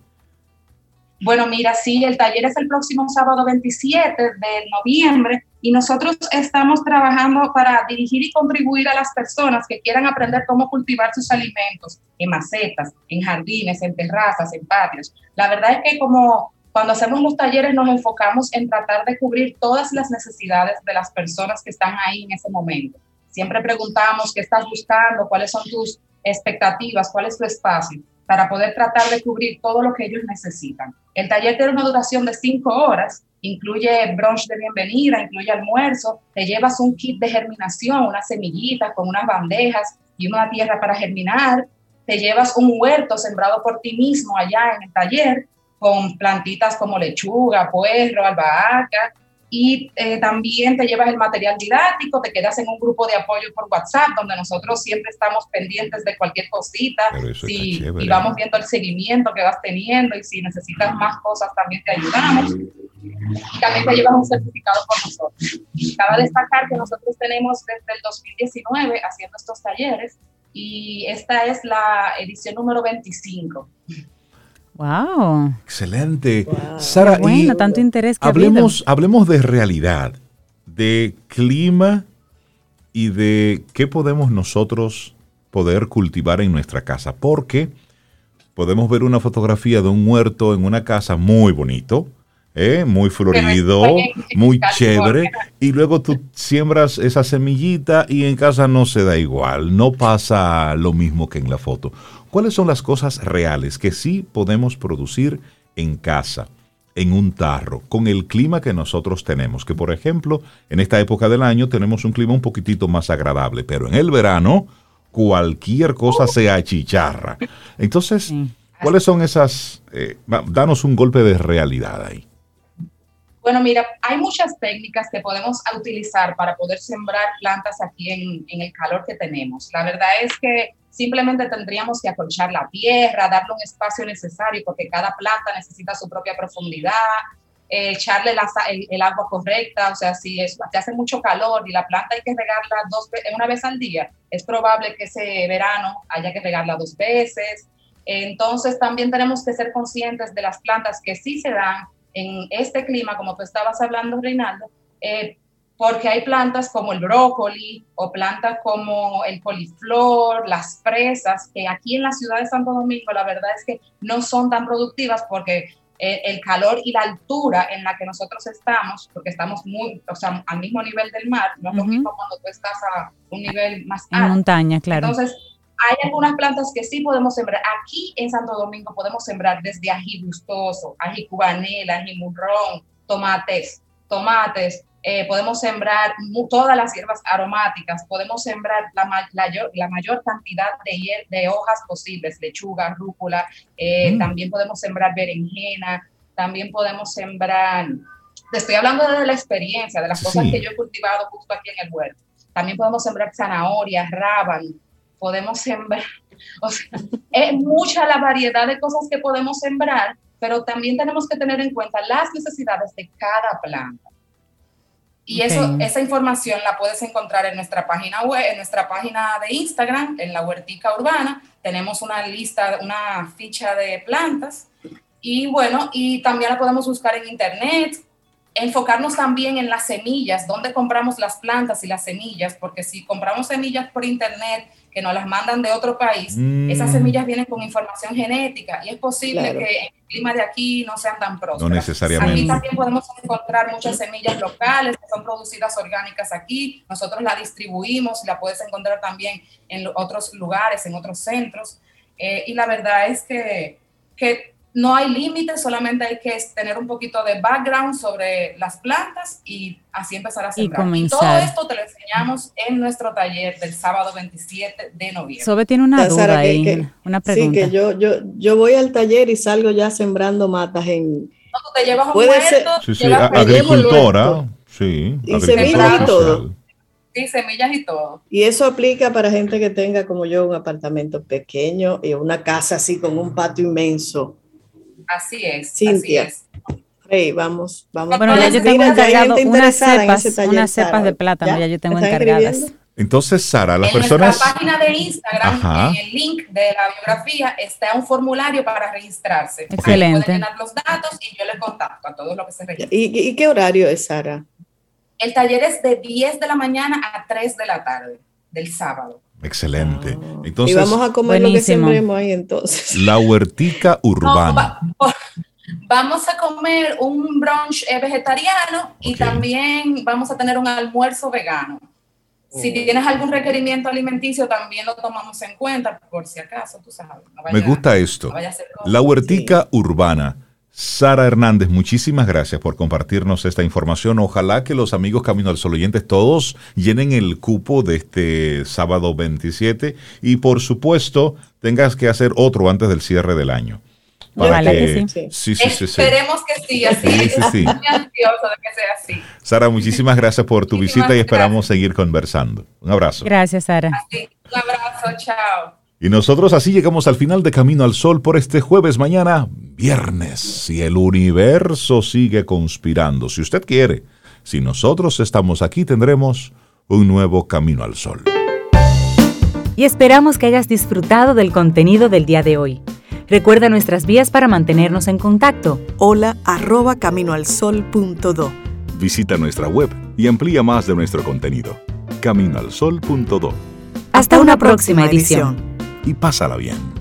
Bueno, mira, sí, el taller es el próximo sábado 27 de noviembre y nosotros estamos trabajando para dirigir y contribuir a las personas que quieran aprender cómo cultivar sus alimentos en macetas, en jardines, en terrazas, en patios. La verdad es que como cuando hacemos los talleres nos enfocamos en tratar de cubrir todas las necesidades de las personas que están ahí en ese momento. Siempre preguntamos qué estás buscando, cuáles son tus expectativas, cuál es tu espacio para poder tratar de cubrir todo lo que ellos necesitan. El taller tiene una duración de cinco horas, incluye brunch de bienvenida, incluye almuerzo, te llevas un kit de germinación, unas semillitas con unas bandejas y una tierra para germinar, te llevas un huerto sembrado por ti mismo allá en el taller con plantitas como lechuga, puerro, albahaca, y eh, también te llevas el material didáctico, te quedas en un grupo de apoyo por WhatsApp, donde nosotros siempre estamos pendientes de cualquier cosita y vamos viendo el seguimiento que vas teniendo y si necesitas más cosas también te ayudamos. Y también te llevas un certificado por nosotros. Cabe destacar que nosotros tenemos desde el 2019 haciendo estos talleres y esta es la edición número 25. Wow. Excelente. Sara, bueno, tanto interés que hablemos, hablemos de realidad, de clima y de qué podemos nosotros poder cultivar en nuestra casa. Porque podemos ver una fotografía de un huerto en una casa muy bonito, ¿eh? muy florido, muy chévere, y luego tú siembras esa semillita y en casa no se da igual, no pasa lo mismo que en la foto. ¿Cuáles son las cosas reales que sí podemos producir en casa, en un tarro, con el clima que nosotros tenemos? Que por ejemplo, en esta época del año tenemos un clima un poquitito más agradable, pero en el verano cualquier cosa se achicharra. Entonces, ¿cuáles son esas? Eh, danos un golpe de realidad ahí. Bueno, mira, hay muchas técnicas que podemos utilizar para poder sembrar plantas aquí en, el calor que tenemos. La verdad es que Simplemente tendríamos que acolchar la tierra, darle un espacio necesario porque cada planta necesita su propia profundidad, eh, echarle el, agua correcta, o sea, si es, hace mucho calor y la planta hay que regarla dos, una vez al día, es probable que ese verano haya que regarla dos veces. Entonces también tenemos que ser conscientes de las plantas que sí se dan en este clima, como tú estabas hablando, Reinaldo, eh, porque hay plantas como el brócoli o plantas como el coliflor, las fresas, que aquí en la ciudad de Santo Domingo la verdad es que no son tan productivas porque eh, el calor y la altura en la que nosotros estamos, porque estamos muy, o sea, al mismo nivel del mar, no es lo mismo cuando tú estás a un nivel más alto. En montaña, claro. Entonces, hay algunas plantas que sí podemos sembrar. Aquí en Santo Domingo podemos sembrar desde ají gustoso, ají cubanela, ají murrón, tomates, tomates, eh, podemos sembrar todas las hierbas aromáticas, podemos sembrar la, la, mayor cantidad de, de, hojas posibles, lechuga, rúcula, eh, mm. también podemos sembrar berenjena, también podemos sembrar, te estoy hablando de la experiencia, de las cosas que yo he cultivado justo aquí en el huerto. También podemos sembrar zanahorias, rábano, podemos sembrar, o sea, es mucha la variedad de cosas que podemos sembrar, pero también tenemos que tener en cuenta las necesidades de cada planta. Y eso, esa información la puedes encontrar en nuestra página web, en nuestra página de Instagram, en la Huertica Urbana. Tenemos una lista, una ficha de plantas. Y bueno, y también la podemos buscar en internet. Enfocarnos también en las semillas, dónde compramos las plantas y las semillas, porque si compramos semillas por internet que nos las mandan de otro país, esas mm. semillas vienen con información genética y es posible que en el clima de aquí no sean tan prósperas. No necesariamente. Aquí también podemos encontrar muchas semillas locales que son producidas orgánicas aquí. Nosotros la distribuimos y la puedes encontrar también en otros lugares, en otros centros. Eh, y la verdad es que, que no hay límites, solamente hay que tener un poquito de background sobre las plantas y así empezar a sembrar. Y, todo esto te lo enseñamos en nuestro taller del sábado 27 de noviembre. Sobe tiene una duda ahí, una pregunta. Sí, que yo, yo, yo voy al taller y salgo ya sembrando matas en... No, tú te llevas un huerto, sí, sí, agricultora, sí. Y semillas y todo. Sí, semillas y todo. Y eso aplica para gente que tenga como yo un apartamento pequeño y una casa así con un patio inmenso Así es. Cintia. Así es. vamos, vamos. Bueno, ya yo tengo encargado unas cepas, unas cepas de plátano, ya yo tengo encargadas. Entonces, Sara, las personas... En la página de Instagram, en el link de la biografía, está un formulario para registrarse. Excelente. Ahí pueden llenar los datos y yo le contacto a todos los que se registran. ¿Y, ¿Y, qué horario es, Sara? El taller es de 10 de la mañana a 3 de la tarde, del sábado. Excelente. Ah. Entonces, y vamos a comer lo que sembremos ahí entonces. La huertica urbana. vamos a comer un brunch eh, vegetariano y también vamos a tener un almuerzo vegano. Si oh. tienes algún requerimiento alimenticio, también lo tomamos en cuenta, por si acaso, tú sabes. Me gusta esto. la huertica urbana. Sara Hernández, muchísimas gracias por compartirnos esta información. Ojalá que los amigos Camino al Sol oyentes todos llenen el cupo de este sábado 27 y por supuesto tengas que hacer otro antes del cierre del año. Ojalá que, sí. Sí, sí, sí. Esperemos que sí, así. Sí, sí, sí. Muy ansioso de que sea así. Sara, muchísimas gracias por tu visita y esperamos seguir conversando. Un abrazo. Gracias, Sara. Así, un abrazo, chao. Y nosotros así llegamos al final de Camino al Sol por este jueves mañana, viernes, y el universo sigue conspirando. Si usted quiere, si nosotros estamos aquí, tendremos un nuevo Camino al Sol. Y esperamos que hayas disfrutado del contenido del día de hoy. Recuerda nuestras vías para mantenernos en contacto. Hola arroba caminoalsol.do. Visita nuestra web y amplía más de nuestro contenido. Caminoalsol.do. Hasta, una, próxima, edición y pásala bien.